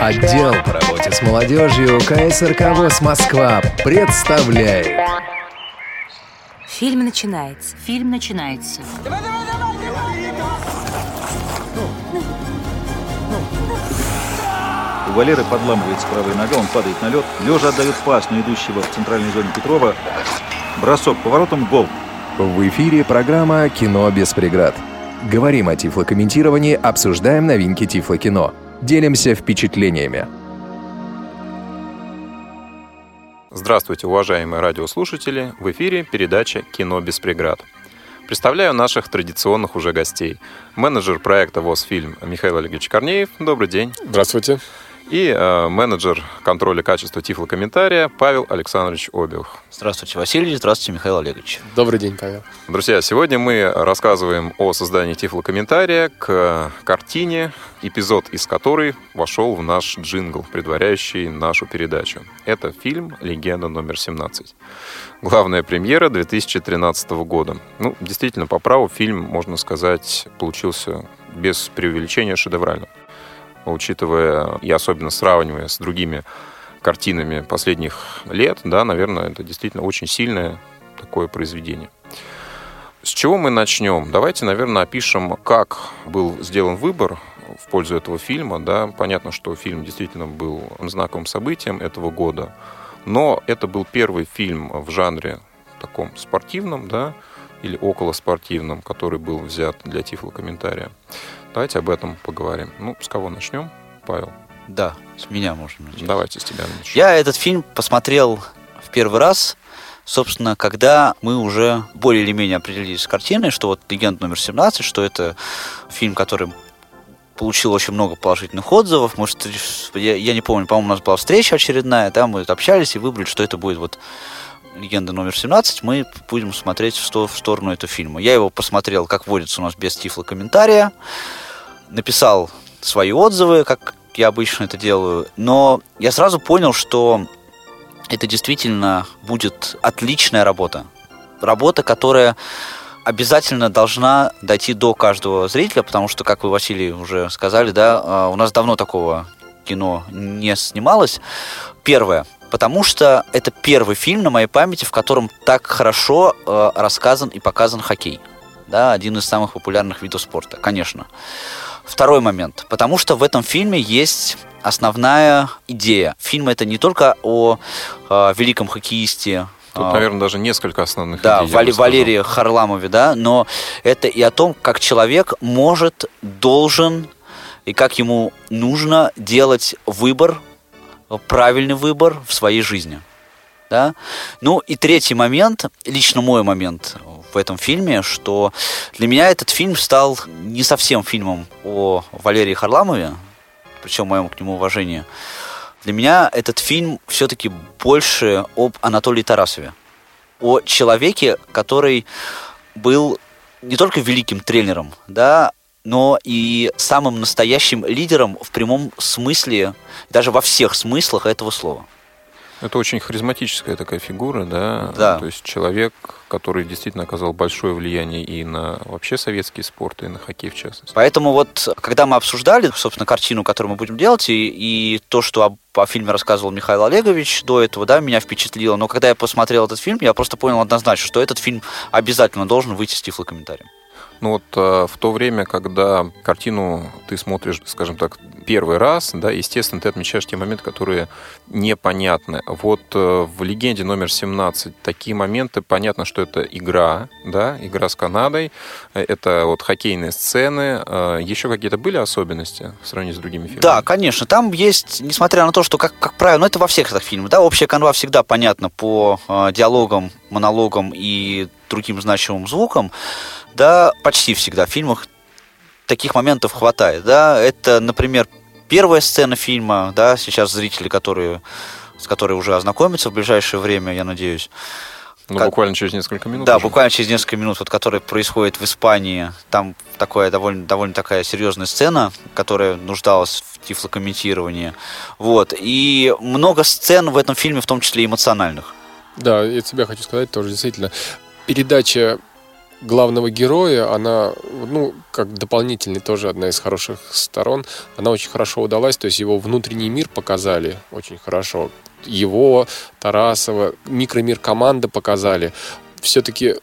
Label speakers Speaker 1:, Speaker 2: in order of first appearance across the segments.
Speaker 1: Отдел по работе с молодежью КСРК ВОЗ Москва представляет
Speaker 2: Фильм начинается.
Speaker 3: Фильм начинается.
Speaker 4: У Валеры подламывается правая нога, он падает на лед. Лежа отдает пас на идущего в центральной зоне Петрова. Бросок поворотом, гол.
Speaker 1: В эфире программа «Кино без преград». Говорим о тифлокомментировании, обсуждаем новинки тифлокино. Делимся впечатлениями.
Speaker 5: Здравствуйте, уважаемые радиослушатели! В эфире передача «Кино без преград». Представляю наших традиционных уже гостей. Менеджер проекта «ВОЗ-фильм» Михаил Олегович Корнеев. Добрый день.
Speaker 6: Здравствуйте.
Speaker 5: И э, менеджер контроля качества тифлокомментария Павел Александрович Обиух.
Speaker 7: Здравствуйте, Василий. Здравствуйте, Михаил Олегович.
Speaker 6: Добрый день, Павел.
Speaker 5: Друзья, сегодня мы рассказываем о создании тифлокомментария к картине, эпизод из которой вошел в наш джингл, предваряющий нашу передачу. Это фильм «Легенда номер 17». Главная премьера 2013 года. Ну, действительно, по праву фильм, можно сказать, получился без преувеличения шедевральным учитывая и особенно сравнивая с другими картинами последних лет, да, наверное, это действительно очень сильное такое произведение. С чего мы начнем? Давайте, наверное, опишем, как был сделан выбор в пользу этого фильма. Да. Понятно, что фильм действительно был знаковым событием этого года, но это был первый фильм в жанре таком спортивном, да, или около спортивном, который был взят для тифлокомментария. Давайте об этом поговорим. Ну, с кого начнем? Павел.
Speaker 7: Да, с меня можно начать.
Speaker 5: Давайте с тебя начнем.
Speaker 7: Я этот фильм посмотрел в первый раз, собственно, когда мы уже более или менее определились с картиной, что вот «Легенда номер 17», что это фильм, который получил очень много положительных отзывов. Может, я, я не помню, по-моему, у нас была встреча очередная, там мы общались и выбрали, что это будет вот легенда номер 17, мы будем смотреть в, сто, в сторону этого фильма. Я его посмотрел, как водится у нас, без тифла комментария. Написал свои отзывы, как я обычно это делаю. Но я сразу понял, что это действительно будет отличная работа. Работа, которая обязательно должна дойти до каждого зрителя, потому что, как вы, Василий, уже сказали, да, а, у нас давно такого кино не снималось. Первое, потому что это первый фильм на моей памяти, в котором так хорошо э, рассказан и показан хоккей. Да, один из самых популярных видов спорта, конечно. Второй момент, потому что в этом фильме есть основная идея. Фильм это не только о э, великом хоккеисте
Speaker 5: Тут, а, наверное, даже несколько основных
Speaker 7: да, идей. Да, Валерии Харламове, да, но это и о том, как человек может, должен и как ему нужно делать выбор правильный выбор в своей жизни. Да? Ну и третий момент, лично мой момент в этом фильме, что для меня этот фильм стал не совсем фильмом о Валерии Харламове, причем моем к нему уважении. Для меня этот фильм все-таки больше об Анатолии Тарасове. О человеке, который был не только великим тренером, да, но и самым настоящим лидером в прямом смысле, даже во всех смыслах этого слова.
Speaker 5: Это очень харизматическая такая фигура, да?
Speaker 7: Да.
Speaker 5: То есть человек, который действительно оказал большое влияние и на вообще советский спорт, и на хоккей в частности.
Speaker 7: Поэтому вот, когда мы обсуждали, собственно, картину, которую мы будем делать, и, и то, что о, о фильме рассказывал Михаил Олегович до этого, да, меня впечатлило. Но когда я посмотрел этот фильм, я просто понял однозначно, что этот фильм обязательно должен выйти с тифлокомментарием.
Speaker 5: Ну вот э, в то время, когда картину ты смотришь, скажем так, первый раз, да, естественно, ты отмечаешь те моменты, которые непонятны. Вот э, в «Легенде номер 17» такие моменты, понятно, что это игра, да, игра с Канадой, это вот хоккейные сцены. Э, еще какие-то были особенности в сравнении с другими фильмами?
Speaker 7: Да, конечно. Там есть, несмотря на то, что, как, как правило, ну это во всех этих фильмах, да, общая канва всегда понятна по диалогам, монологам и другим значимым звукам, да, почти всегда в фильмах таких моментов хватает, да, это, например, первая сцена фильма, да, сейчас зрители, которые, с которой уже ознакомятся в ближайшее время, я надеюсь,
Speaker 5: ну, как... буквально через несколько минут.
Speaker 7: Да, уже. буквально через несколько минут, вот, которая происходит в Испании. Там такая довольно, довольно такая серьезная сцена, которая нуждалась в тифлокомментировании. Вот. И много сцен в этом фильме, в том числе эмоциональных.
Speaker 6: Да, я тебя хочу сказать тоже, действительно. Передача
Speaker 2: главного героя, она, ну, как дополнительный тоже одна из хороших сторон, она очень хорошо удалась, то есть его внутренний мир показали очень хорошо. Его, Тарасова, микромир команды показали. Все-таки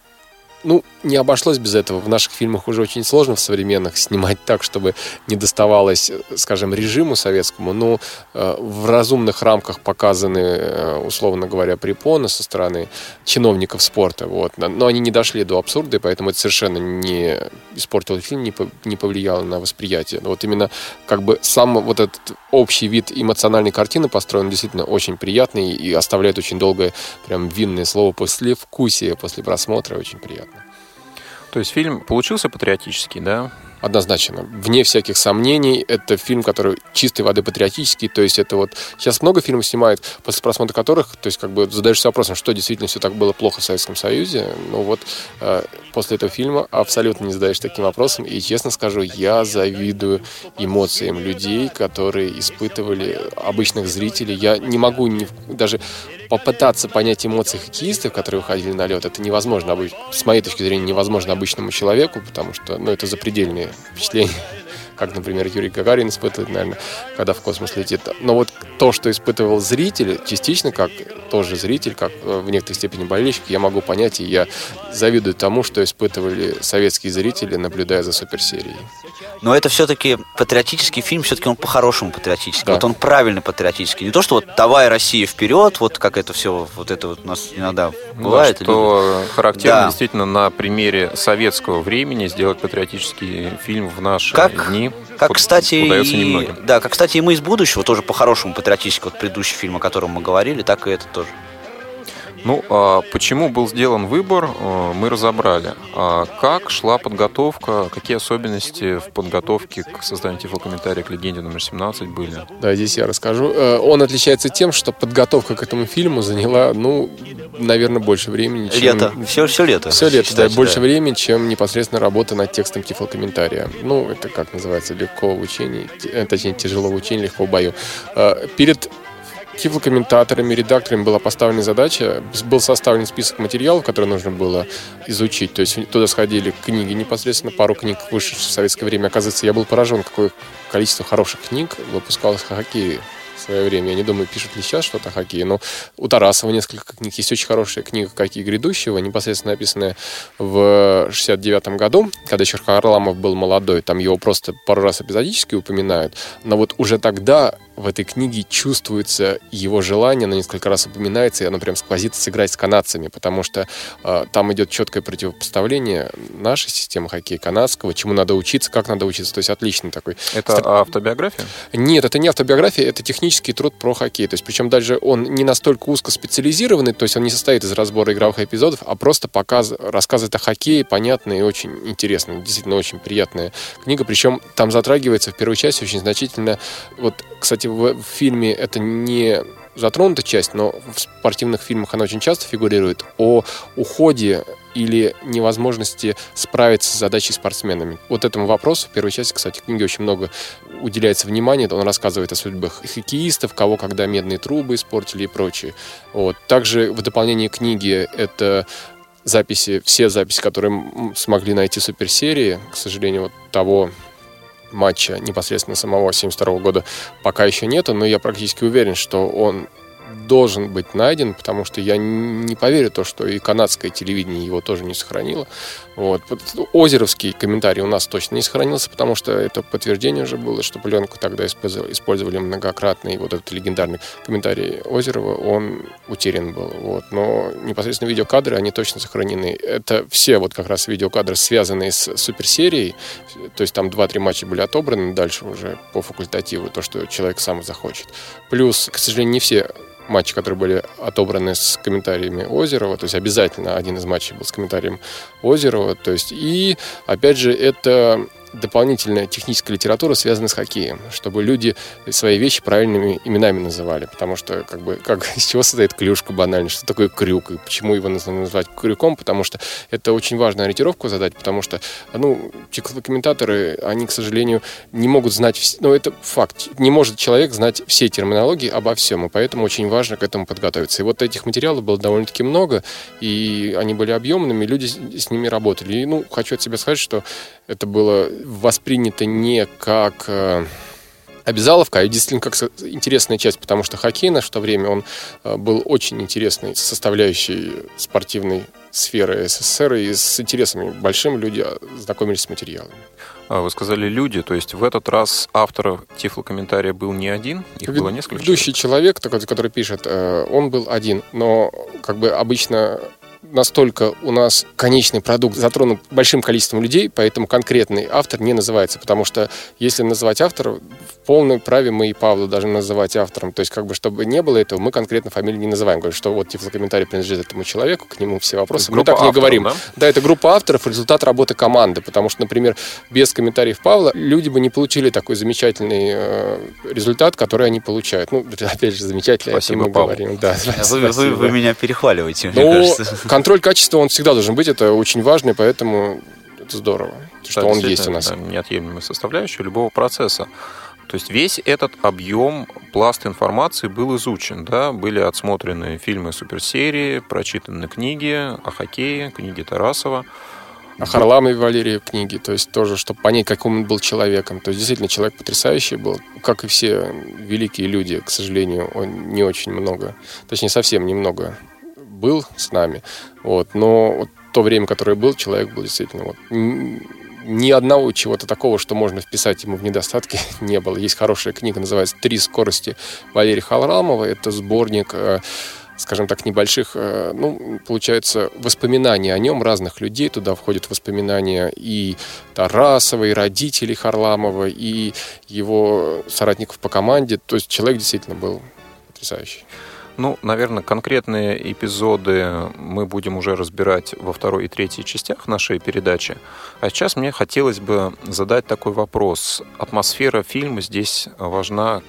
Speaker 2: ну, не обошлось без этого. В наших фильмах уже очень сложно в современных снимать так, чтобы не доставалось, скажем, режиму советскому, но э, в разумных рамках показаны, э, условно говоря, препоны со стороны чиновников спорта. Вот. Но они не дошли до абсурда, и поэтому это совершенно не испортило фильм, не, по, не повлияло на восприятие. Но вот именно как бы сам вот этот общий вид эмоциональной картины построен действительно очень приятный и оставляет очень долгое прям винное слово после вкусия, после просмотра. Очень приятно.
Speaker 5: То есть фильм получился патриотический, да?
Speaker 2: Однозначно. Вне всяких сомнений, это фильм, который чистой воды патриотический. То есть это вот... Сейчас много фильмов снимают, после просмотра которых, то есть как бы задаешься вопросом, что действительно все так было плохо в Советском Союзе. Ну вот э, после этого фильма абсолютно не задаешь таким вопросом. И честно скажу, я завидую эмоциям людей, которые испытывали обычных зрителей. Я не могу ни, даже попытаться понять эмоции хоккеистов, которые выходили на лед, это невозможно, с моей точки зрения, невозможно обычному человеку, потому что ну, это запредельные впечатления как, например, Юрий Гагарин испытывает, наверное, когда в космос летит. Но вот то, что испытывал зритель, частично, как тоже зритель, как э, в некоторой степени болельщик, я могу понять, и я завидую тому, что испытывали советские зрители, наблюдая за суперсерией.
Speaker 7: Но это все-таки патриотический фильм, все-таки он по-хорошему патриотический. Да. Вот он правильно патриотический. Не то, что вот давай Россия вперед, вот как это все, вот это вот у нас иногда бывает.
Speaker 5: Да, что любит. характерно да. действительно на примере советского времени сделать патриотический фильм в наши
Speaker 7: как,
Speaker 5: дни
Speaker 7: как, кстати, и, да, как, кстати, и мы из будущего тоже по-хорошему патриотически, вот предыдущий фильм, о котором мы говорили, так и это тоже.
Speaker 5: Ну, а почему был сделан выбор, э, мы разобрали. А как шла подготовка, какие особенности в подготовке к созданию тифлокомментария к легенде номер 17 были?
Speaker 2: Да, здесь я расскажу. Э, он отличается тем, что подготовка к этому фильму заняла, ну, наверное, больше времени, чем...
Speaker 7: Лето. Все, все лето.
Speaker 2: Все лето, считайте, да, больше да. времени, чем непосредственно работа над текстом тифлокомментария. Ну, это как называется, легко в учении, э, точнее, тяжело в учении, легко в бою. Перед тифлокомментаторами, редакторами была поставлена задача, был составлен список материалов, которые нужно было изучить. То есть туда сходили книги непосредственно, пару книг вышедших в советское время. Оказывается, я был поражен, какое количество хороших книг выпускалось в хоккее в свое время. Я не думаю, пишут ли сейчас что-то о хоккее, но у Тарасова несколько книг. Есть очень хорошая книга «Какие грядущего», непосредственно написанная в 69 году, когда еще Харламов был молодой. Там его просто пару раз эпизодически упоминают. Но вот уже тогда в этой книге чувствуется его желание, оно несколько раз упоминается, и оно прям сквозит сыграть с канадцами, потому что э, там идет четкое противопоставление нашей системы хоккея канадского, чему надо учиться, как надо учиться. То есть отличный такой.
Speaker 5: Это Стр... автобиография?
Speaker 2: Нет, это не автобиография, это технический труд про хоккей. То есть причем даже он не настолько узко специализированный, то есть он не состоит из разбора игровых эпизодов, а просто показ... рассказывает о хоккее, понятно и очень интересно. Действительно очень приятная книга. Причем там затрагивается в первой части очень значительно, вот, кстати, в, фильме это не затронута часть, но в спортивных фильмах она очень часто фигурирует, о уходе или невозможности справиться с задачей спортсменами. Вот этому вопросу в первой части, кстати, книги очень много уделяется внимания. Он рассказывает о судьбах хоккеистов, кого когда медные трубы испортили и прочее. Вот. Также в дополнении книги это записи, все записи, которые смогли найти суперсерии. К сожалению, вот того матча непосредственно самого 72 года пока еще нету, но я практически уверен, что он должен быть найден, потому что я не поверю то, что и канадское телевидение его тоже не сохранило. Вот. Озеровский комментарий у нас точно не сохранился, потому что это подтверждение уже было, что пленку тогда использовали, многократно, и вот этот легендарный комментарий Озерова, он утерян был. Вот. Но непосредственно видеокадры, они точно сохранены. Это все вот как раз видеокадры, связанные с суперсерией, то есть там 2-3 матча были отобраны, дальше уже по факультативу, то, что человек сам захочет. Плюс, к сожалению, не все матчи, которые были отобраны с комментариями Озерова, то есть обязательно один из матчей был с комментарием Озерова, то есть и, опять же, это дополнительная техническая литература, связанная с хоккеем, чтобы люди свои вещи правильными именами называли, потому что как бы как из чего состоит клюшка банально, что такое крюк? И почему его нужно назвать крюком, потому что это очень важную ориентировку задать, потому что ну комментаторы, они, к сожалению, не могут знать, ну это факт, не может человек знать все терминологии обо всем, и поэтому очень важно к этому подготовиться. И вот этих материалов было довольно-таки много, и они были объемными, люди с ними работали. И, ну, хочу от себя сказать, что это было воспринято не как э, обязаловка, а действительно как интересная часть, потому что хоккей на то время он э, был очень интересной составляющей спортивной сферы СССР, и с интересами большим люди знакомились с материалами.
Speaker 5: А вы сказали люди, то есть в этот раз автор тифлокомментария был не один, их было несколько
Speaker 2: Ведущий человек, человек который пишет, э, он был один, но как бы обычно настолько у нас конечный продукт затронут большим количеством людей, поэтому конкретный автор не называется, потому что если называть автора, в полной праве мы и Павла должны называть автором. То есть, как бы, чтобы не было этого, мы конкретно фамилию не называем. Говорим, что вот комментарий принадлежит этому человеку, к нему все вопросы. Мы так авторов, не говорим. Да? да, это группа авторов, результат работы команды, потому что, например, без комментариев Павла люди бы не получили такой замечательный э, результат, который они получают. Ну, опять же, замечательно,
Speaker 5: спасибо, мы Павел. говорим.
Speaker 7: Да, вы, вы, вы меня перехваливаете,
Speaker 2: мне ну, кажется контроль качества, он всегда должен быть, это очень важно, и поэтому это здорово, да, что он есть у нас.
Speaker 5: Неотъемлемая составляющая любого процесса. То есть весь этот объем, пласт информации был изучен, да, были отсмотрены фильмы суперсерии, прочитаны книги о хоккее, книги Тарасова.
Speaker 2: О Харламове Валерии книги, то есть тоже, чтобы понять, каким он был человеком. То есть действительно человек потрясающий был, как и все великие люди, к сожалению, он не очень много, точнее совсем немного был с нами. Вот. Но вот то время, которое был, человек был действительно вот, ни одного чего-то такого, что можно вписать ему в недостатки, не было. Есть хорошая книга, называется «Три скорости» Валерия Халрамова. Это сборник э, скажем так, небольших, э, ну, получается, воспоминаний о нем разных людей. Туда входят воспоминания и Тарасова, и родителей Харламова, и его соратников по команде. То есть человек действительно был потрясающий.
Speaker 5: Ну, наверное, конкретные эпизоды мы будем уже разбирать во второй и третьей частях нашей передачи. А сейчас мне хотелось бы задать такой вопрос. Атмосфера фильма здесь важна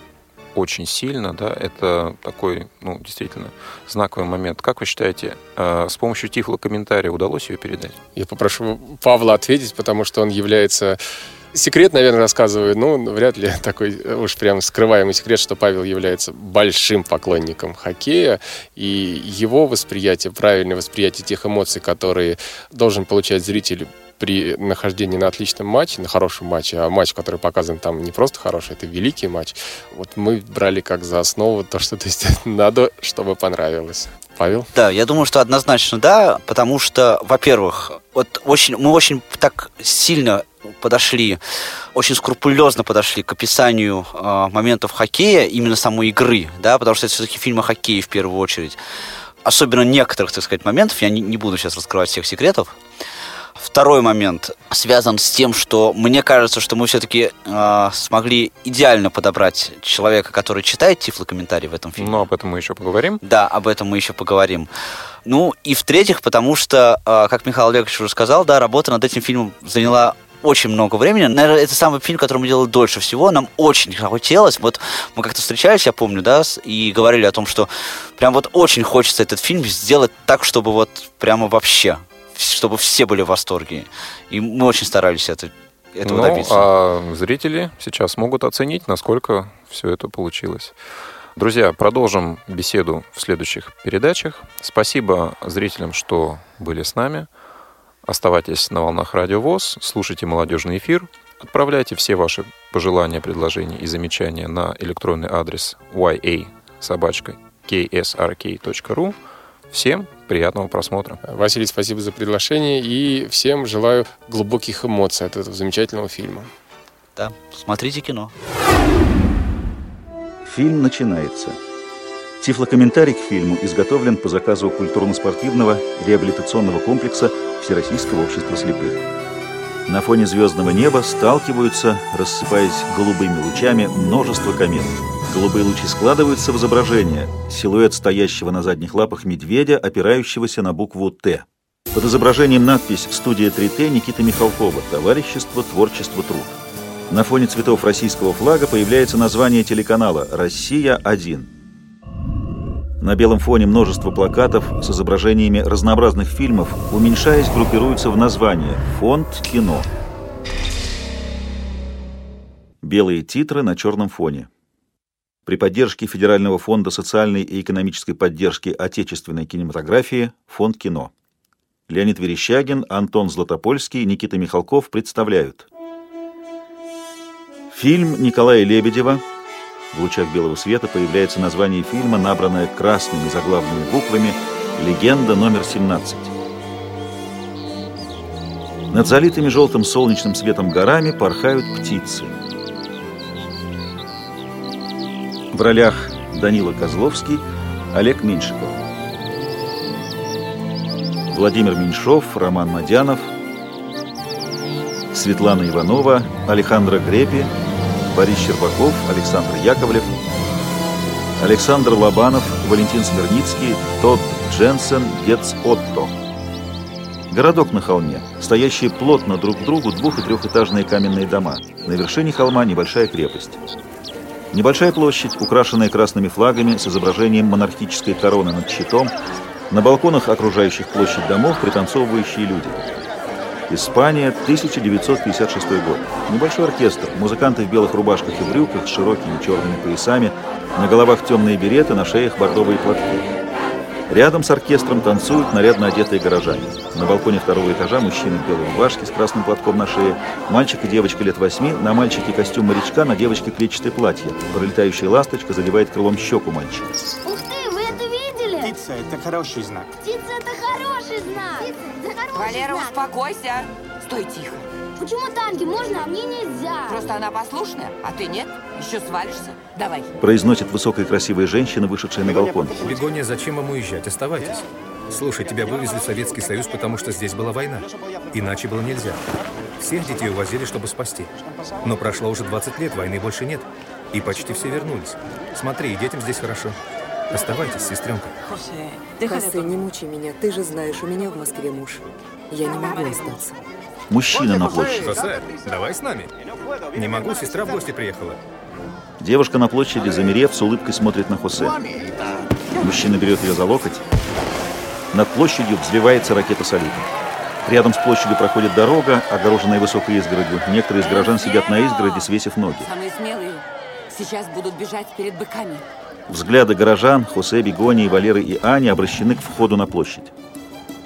Speaker 5: очень сильно, да, это такой, ну, действительно, знаковый момент. Как вы считаете, э, с помощью тифлокомментария удалось ее передать?
Speaker 2: Я попрошу Павла ответить, потому что он является Секрет, наверное, рассказываю. Ну, вряд ли такой уж прям скрываемый секрет, что Павел является большим поклонником хоккея, и его восприятие, правильное восприятие тех эмоций, которые должен получать зритель при нахождении на отличном матче, на хорошем матче, а матч, который показан там не просто хороший, это великий матч, вот мы брали как за основу то, что то есть, надо, чтобы понравилось. Павел?
Speaker 7: Да, я думаю, что однозначно да, потому что, во-первых, вот очень, мы очень так сильно подошли, очень скрупулезно подошли к описанию э, моментов хоккея, именно самой игры, да, потому что это все-таки фильм о хоккее в первую очередь. Особенно некоторых, так сказать, моментов, я не, не буду сейчас раскрывать всех секретов. Второй момент связан с тем, что мне кажется, что мы все-таки э, смогли идеально подобрать человека, который читает тифлокомментарий в этом фильме.
Speaker 5: Но об этом мы еще поговорим.
Speaker 7: Да, об этом мы еще поговорим. Ну и в-третьих, потому что, э, как Михаил Олегович уже сказал, да, работа над этим фильмом заняла очень много времени. Наверное, это самый фильм, который мы делали дольше всего. Нам очень хотелось. Вот мы как-то встречались, я помню, да, и говорили о том, что прям вот очень хочется этот фильм сделать так, чтобы вот прямо вообще, чтобы все были в восторге. И мы очень старались это, этого ну, добиться.
Speaker 5: а зрители сейчас могут оценить, насколько все это получилось. Друзья, продолжим беседу в следующих передачах. Спасибо зрителям, что были с нами. Оставайтесь на волнах Радио ВОЗ, слушайте молодежный эфир, отправляйте все ваши пожелания, предложения и замечания на электронный адрес ya собачка ksrk.ru. Всем приятного просмотра.
Speaker 2: Василий, спасибо за приглашение и всем желаю глубоких эмоций от этого замечательного фильма.
Speaker 7: Да, смотрите кино.
Speaker 4: Фильм начинается. Тифлокомментарий к фильму изготовлен по заказу культурно-спортивного реабилитационного комплекса Всероссийского общества слепых. На фоне звездного неба сталкиваются, рассыпаясь голубыми лучами, множество комет. Голубые лучи складываются в изображение. Силуэт стоящего на задних лапах медведя, опирающегося на букву «Т». Под изображением надпись «Студия 3Т» Никита Михалкова «Товарищество, творчество, труд». На фоне цветов российского флага появляется название телеканала «Россия-1». На белом фоне множество плакатов с изображениями разнообразных фильмов, уменьшаясь, группируются в название «Фонд кино». Белые титры на черном фоне. При поддержке Федерального фонда социальной и экономической поддержки отечественной кинематографии «Фонд кино». Леонид Верещагин, Антон Златопольский, Никита Михалков представляют Фильм Николая Лебедева в лучах белого света появляется название фильма, набранное красными заглавными буквами «Легенда номер 17». Над залитыми желтым солнечным светом горами порхают птицы. В ролях Данила Козловский, Олег Меньшиков. Владимир Меньшов, Роман Мадянов, Светлана Иванова, Александра Грепи, Борис Щербаков, Александр Яковлев, Александр Лобанов, Валентин Смирницкий, Тодд Дженсен, Гетц Отто. Городок на холме, стоящие плотно друг к другу двух- и трехэтажные каменные дома. На вершине холма небольшая крепость. Небольшая площадь, украшенная красными флагами с изображением монархической короны над щитом, на балконах окружающих площадь домов пританцовывающие люди. Испания, 1956 год. Небольшой оркестр, музыканты в белых рубашках и брюках с широкими черными поясами, на головах темные береты, на шеях бордовые платки. Рядом с оркестром танцуют нарядно одетые горожане. На балконе второго этажа мужчина в белой рубашке с красным платком на шее, мальчик и девочка лет восьми, на мальчике костюм морячка, на девочке клетчатое платье. Пролетающая ласточка задевает крылом щеку мальчика.
Speaker 6: Птица – это хороший знак.
Speaker 3: Птица это хороший знак. Птица это хороший
Speaker 8: Валера,
Speaker 3: знак.
Speaker 8: успокойся. Стой тихо.
Speaker 3: Почему танки можно, а мне нельзя?
Speaker 8: Просто она послушная, а ты нет. Еще свалишься. Давай.
Speaker 4: Произносит высокая красивая женщина, вышедшая на балкон.
Speaker 9: Бегония, зачем вам уезжать? Оставайтесь. Слушай, тебя вывезли в Советский Союз, потому что здесь была война. Иначе было нельзя. Всех детей увозили, чтобы спасти. Но прошло уже 20 лет, войны больше нет. И почти все вернулись. Смотри, и детям здесь хорошо. Оставайтесь, сестренка.
Speaker 10: Хосе, не мучай меня. Ты же знаешь, у меня в Москве муж. Я не могу остаться.
Speaker 4: Мужчина на площади.
Speaker 9: Хосе, давай с нами. Не могу, сестра в гости приехала.
Speaker 4: Девушка на площади, замерев, с улыбкой смотрит на Хосе. Мужчина берет ее за локоть. Над площадью взрывается ракета салюта. Рядом с площадью проходит дорога, огороженная высокой изгородью. Некоторые из горожан сидят на изгороди, свесив ноги.
Speaker 8: Самые смелые сейчас будут бежать перед быками.
Speaker 4: Взгляды горожан, Хосе, Бегонии, Валеры и Ани обращены к входу на площадь.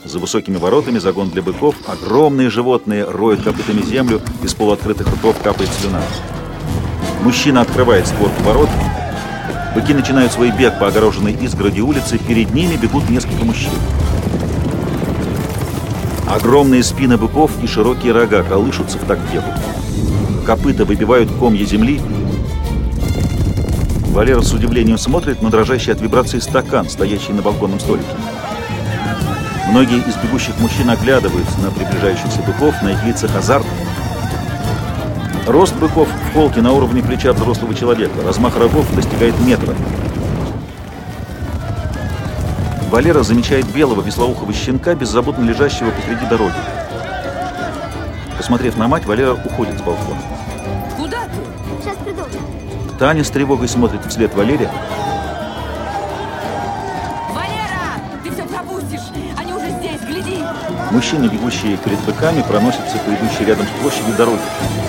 Speaker 4: За высокими воротами загон для быков. Огромные животные роют копытами землю, из полуоткрытых ртов капает слюна. Мужчина открывает створку ворот. Быки начинают свой бег по огороженной изгороди улицы. Перед ними бегут несколько мужчин. Огромные спины быков и широкие рога колышутся в такт бегу. Копыта выбивают комья земли. Валера с удивлением смотрит на дрожащий от вибрации стакан, стоящий на балконном столике. Многие из бегущих мужчин оглядываются на приближающихся быков, на их лицах азарт. Рост быков в холке на уровне плеча взрослого человека. Размах рогов достигает метра. Валера замечает белого веслоухого щенка, беззаботно лежащего посреди дороги. Посмотрев на мать, Валера уходит с балкона. Таня с тревогой смотрит вслед Валере.
Speaker 8: Валера! Ты все пропустишь! Они уже здесь, гляди!
Speaker 4: Мужчины, бегущие перед быками, проносятся по идущей рядом с площадью дороги.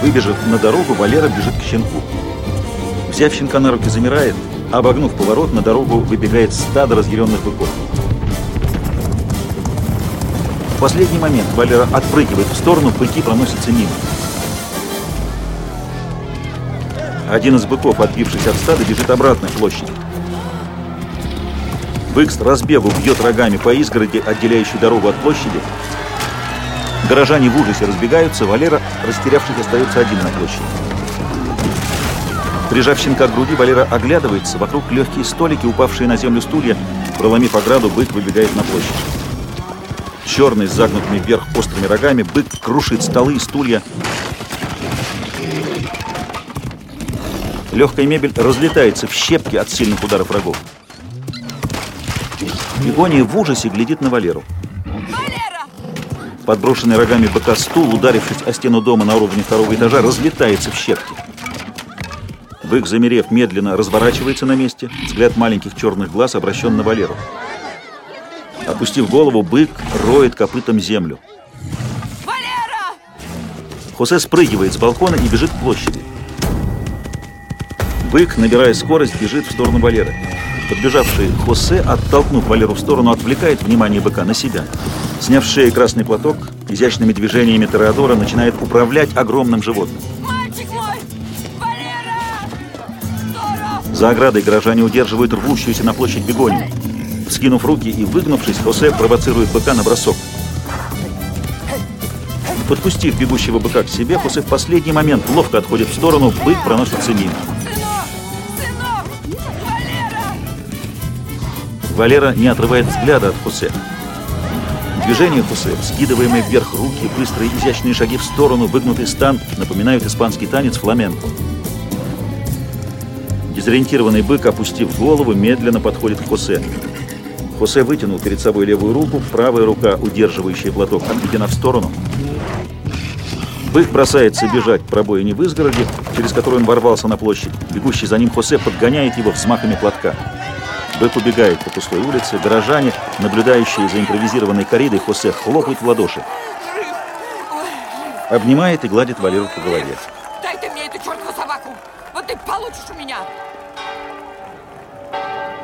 Speaker 4: Выбежав на дорогу, Валера бежит к щенку. Взяв щенка на руки, замирает. Обогнув поворот, на дорогу выбегает стадо разъяренных быков. В последний момент Валера отпрыгивает в сторону, быки проносятся мимо. Один из быков, отбившись от стада, бежит обратно к площади. Бык с разбегу бьет рогами по изгороди, отделяющей дорогу от площади. Горожане в ужасе разбегаются, Валера, растерявшись, остается один на площади. Прижав щенка к груди, Валера оглядывается. Вокруг легкие столики, упавшие на землю стулья. Проломив ограду, бык выбегает на площадь. Черный, с загнутыми вверх острыми рогами, бык крушит столы и стулья. Легкая мебель разлетается в щепки от сильных ударов врагов. Бегония в ужасе глядит на Валеру. Подброшенный рогами быка стул, ударившись о стену дома на уровне второго этажа, разлетается в щепки. Бык, замерев, медленно разворачивается на месте. Взгляд маленьких черных глаз обращен на Валеру. Опустив голову, бык роет копытом землю.
Speaker 8: Валера!
Speaker 4: Хосе спрыгивает с балкона и бежит к площади. Бык, набирая скорость, бежит в сторону Валеры. Подбежавший Хосе, оттолкнув Валеру в сторону, отвлекает внимание быка на себя. Сняв с шеи красный платок, изящными движениями Тореадора начинает управлять огромным животным. За оградой горожане удерживают рвущуюся на площадь бегонию. Скинув руки и выгнувшись, Хосе провоцирует быка на бросок. Подпустив бегущего быка к себе, Хосе в последний момент ловко отходит в сторону, бык проносится мимо.
Speaker 8: Валера
Speaker 4: не отрывает взгляда от Хосе. Движение Хосе, вскидываемые вверх руки, быстрые изящные шаги в сторону, выгнутый стан напоминают испанский танец фламенко. Дезориентированный бык, опустив голову, медленно подходит к Хосе. Хосе вытянул перед собой левую руку, правая рука, удерживающая платок, отведена в сторону. Бык бросается бежать к пробоине в изгороде, через которую он ворвался на площадь. Бегущий за ним Хосе подгоняет его взмахами платка. Бык убегает по пустой улице. Горожане, наблюдающие за импровизированной коридой, Хосе хлопают в ладоши. Обнимает и гладит Валеру по голове.
Speaker 8: Дай ты мне эту чертову собаку! Вот ты получишь у меня!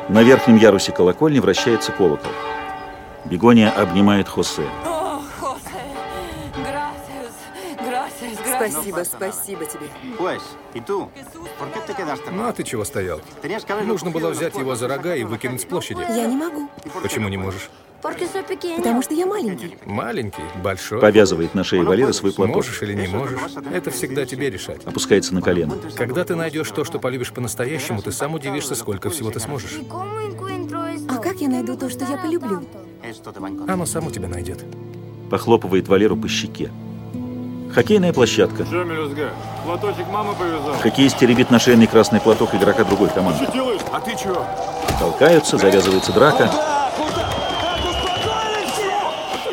Speaker 4: На верхнем ярусе колокольни вращается колокол. Бегония обнимает Хосе!
Speaker 10: Спасибо, спасибо тебе.
Speaker 9: Ну а ты чего стоял? Нужно было взять его за рога и выкинуть с площади.
Speaker 10: Я не могу,
Speaker 9: Почему не можешь?
Speaker 10: Потому что я маленький.
Speaker 9: Маленький, большой.
Speaker 4: Повязывает на шее Валеры свой платок.
Speaker 9: Можешь или не можешь, это всегда тебе решать.
Speaker 4: Опускается на колено.
Speaker 9: Когда ты найдешь то, что полюбишь по-настоящему, ты сам удивишься, сколько всего ты сможешь.
Speaker 10: А как я найду то, что я полюблю?
Speaker 9: Оно само тебя найдет.
Speaker 4: Похлопывает Валеру по щеке. Хоккейная площадка.
Speaker 11: Че, мелюзга, платочек мама повязала?
Speaker 4: Хоккеист теребит на шейный красный платок игрока другой команды.
Speaker 11: Что делаешь? А ты чё?
Speaker 4: Толкаются, завязывается драка.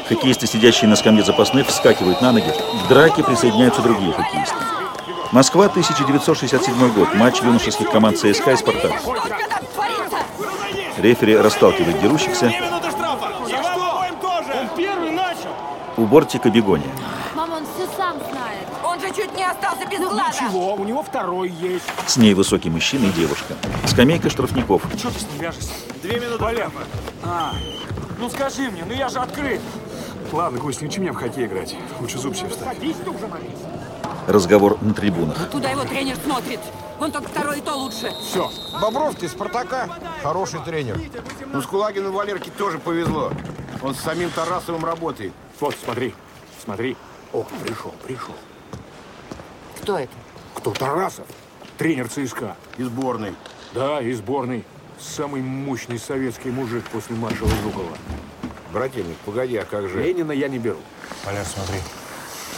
Speaker 4: Хоккеисты, сидящие на скамье запасных, вскакивают на ноги. К драке присоединяются другие хоккеисты. Москва, 1967 год. Матч юношеских команд ЦСКА и «Спартак». Рефери расталкивает дерущихся. У бортика бегония.
Speaker 8: Остался без глаза!
Speaker 11: Ничего, у него второй есть.
Speaker 4: С ней высокий мужчина и девушка. Скамейка штрафников.
Speaker 11: Что ты с ним вяжешься? Две минуты. Валя. А, ну скажи мне, ну я же открыт. Ладно, Кость, не учи меня в хоккей играть. Лучше зуб себе вставь. Садись ты уже,
Speaker 4: Разговор на трибунах.
Speaker 8: Туда его тренер смотрит. Вон только второй и то лучше.
Speaker 12: Все. Бобровский из Спартака. Хороший тренер. Ну, с Кулагину Валерке тоже повезло. Он с самим Тарасовым работает.
Speaker 11: Вот, смотри, смотри. О, пришел, пришел.
Speaker 8: Кто это?
Speaker 11: Кто? Тарасов, тренер ЦСКА.
Speaker 12: И сборной.
Speaker 11: Да, и сборной. Самый мощный советский мужик после маршала Жукова.
Speaker 12: Брательник, погоди, а как же...
Speaker 11: Ленина я не беру.
Speaker 13: Валер, смотри,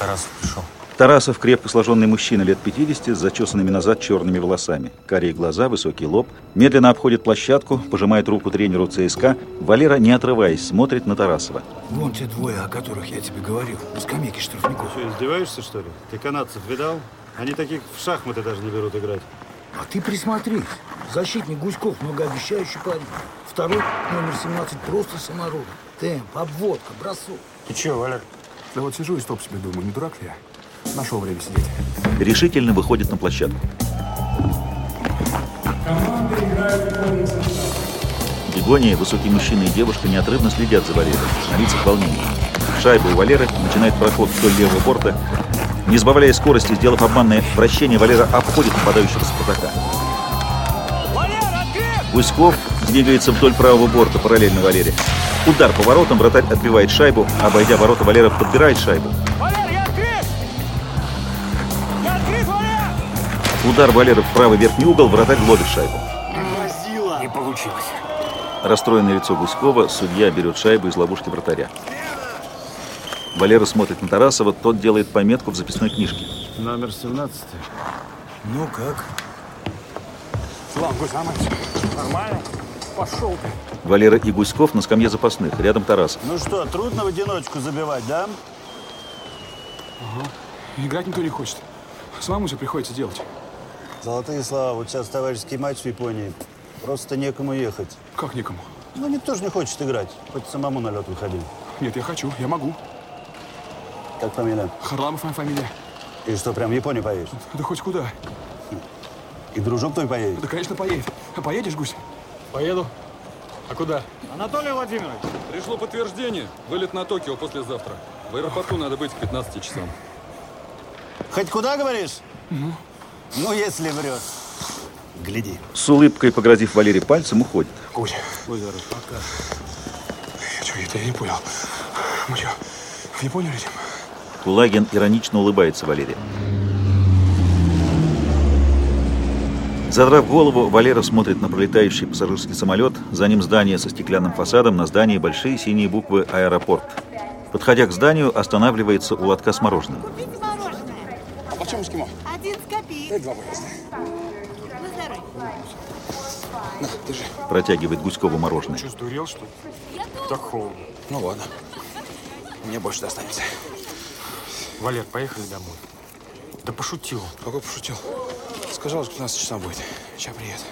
Speaker 13: Тарасов пришел.
Speaker 4: Тарасов – крепко сложенный мужчина лет 50 с зачесанными назад черными волосами. Карие глаза, высокий лоб. Медленно обходит площадку, пожимает руку тренеру ЦСКА. Валера, не отрываясь, смотрит на Тарасова.
Speaker 13: Вон те двое, о которых я тебе говорил, на скамейке штрафников.
Speaker 14: Что, издеваешься, что ли? Ты канадцев видал? Они таких в шахматы даже не берут играть.
Speaker 13: А ты присмотрись. Защитник Гуськов многообещающий парень. Второй, номер 17, просто самородок. Темп, обводка, бросок.
Speaker 11: Ты че, Валер? Да вот сижу и стоп себе думаю, не дурак ли я? Нашел время сидеть.
Speaker 4: Решительно выходит на площадку. Бегония, высокий мужчина и девушка неотрывно следят за Валерой. На лицах волнение. Шайба у Валеры начинает проход вдоль левого борта. Не сбавляя скорости, сделав обманное вращение, Валера обходит нападающего Спартака. Гуськов двигается вдоль правого борта, параллельно Валере. Удар по воротам, вратарь отбивает шайбу. Обойдя ворота, Валера подбирает шайбу. Удар Валера в правый верхний угол, вратарь ловит шайбу.
Speaker 11: Не получилось.
Speaker 4: Расстроенное лицо Гуськова, судья берет шайбу из ловушки вратаря. Валера смотрит на Тарасова, тот делает пометку в записной книжке.
Speaker 14: Номер 17.
Speaker 13: Ну как?
Speaker 11: Слава, Гусамович, нормально? Пошел ты.
Speaker 4: Валера и Гуськов на скамье запасных, рядом Тарасов.
Speaker 14: Ну что, трудно в одиночку забивать, да?
Speaker 15: Ага. Играть никто не хочет. Самому все приходится делать.
Speaker 16: Золотые слова. Вот сейчас товарищеский матч в Японии. Просто некому ехать.
Speaker 15: Как некому?
Speaker 16: Ну, никто же не хочет играть. Хоть самому на лед выходи.
Speaker 15: Нет, я хочу, я могу.
Speaker 16: Как фамилия?
Speaker 15: Харламов моя фамилия.
Speaker 16: И что, прям в Японию поедешь?
Speaker 15: Да хоть куда.
Speaker 16: И дружок твой поедет?
Speaker 15: Да, конечно, поедет. А поедешь, Гусь?
Speaker 17: Поеду. А куда?
Speaker 18: Анатолий Владимирович! Пришло подтверждение. Вылет на Токио послезавтра. В аэропорту надо быть к 15 часам.
Speaker 16: Хоть куда, говоришь? Ну, если врешь. Гляди.
Speaker 4: С улыбкой, погрозив Валере пальцем, уходит.
Speaker 15: Гусь.
Speaker 16: Здоров. Пока.
Speaker 15: Что, это я не понял. Мы что, в Японию летим?
Speaker 4: Кулагин иронично улыбается Валере. Задрав голову, Валера смотрит на пролетающий пассажирский самолет, за ним здание со стеклянным фасадом, на здании большие синие буквы «Аэропорт». Подходя к зданию, останавливается у лотка с мороженым.
Speaker 15: А почем эскимо?
Speaker 19: Один с копеек.
Speaker 15: Дай два, пожалуйста.
Speaker 19: На здоровье.
Speaker 15: На, держи.
Speaker 4: Протягивает Гуськову мороженое.
Speaker 15: Что, сдурел, что ли? Так холодно. Ну ладно. Мне больше достанется.
Speaker 17: Валер, поехали домой. Да пошутил.
Speaker 15: Какой пошутил? Сказал, что 15 часов будет. Сейчас приедет.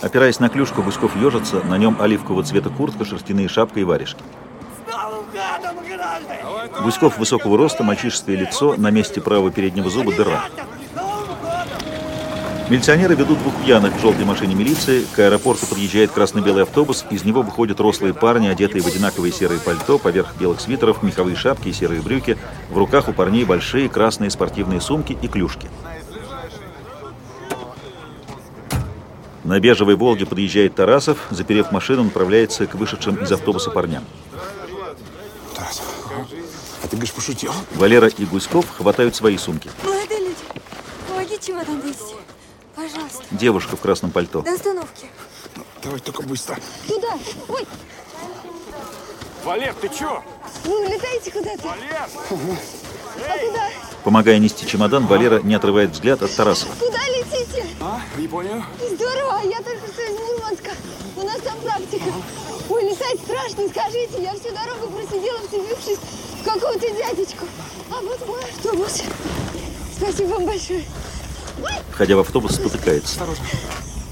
Speaker 4: Опираясь на клюшку, Гуськов ежится, на нем оливкового цвета куртка, шерстяные шапка и варежки. Гуськов высокого роста, мальчишеское лицо, на месте правого переднего зуба дыра. Милиционеры ведут двух пьяных в желтой машине милиции. К аэропорту подъезжает красно-белый автобус. Из него выходят рослые парни, одетые в одинаковые серые пальто, поверх белых свитеров, меховые шапки и серые брюки. В руках у парней большие красные спортивные сумки и клюшки. На бежевой «Волге» подъезжает Тарасов. Заперев машину, направляется к вышедшим из автобуса парням.
Speaker 15: Тарас, а ты говоришь, пошутил?
Speaker 4: Валера и Гуськов хватают свои сумки.
Speaker 3: Молодые люди, помогите чемодан донести. Пожалуйста.
Speaker 4: Девушка в красном пальто.
Speaker 3: До остановки.
Speaker 15: Давай только быстро.
Speaker 3: Туда. Ой,
Speaker 15: Валер, ты чё?
Speaker 3: вы улетаете куда-то?
Speaker 15: Валер!
Speaker 3: А куда?
Speaker 4: Помогая нести чемодан, Валера не отрывает взгляд от Тарасова.
Speaker 3: Куда летите?
Speaker 15: А, в Японию?
Speaker 3: Здорово, я только что из Мурманска. У нас там практика. Ой, летать страшно, скажите. Я всю дорогу просидела, вцепившись в какого-то дядечку. А вот мой автобус. Спасибо вам большое.
Speaker 4: Входя в автобус, спотыкается.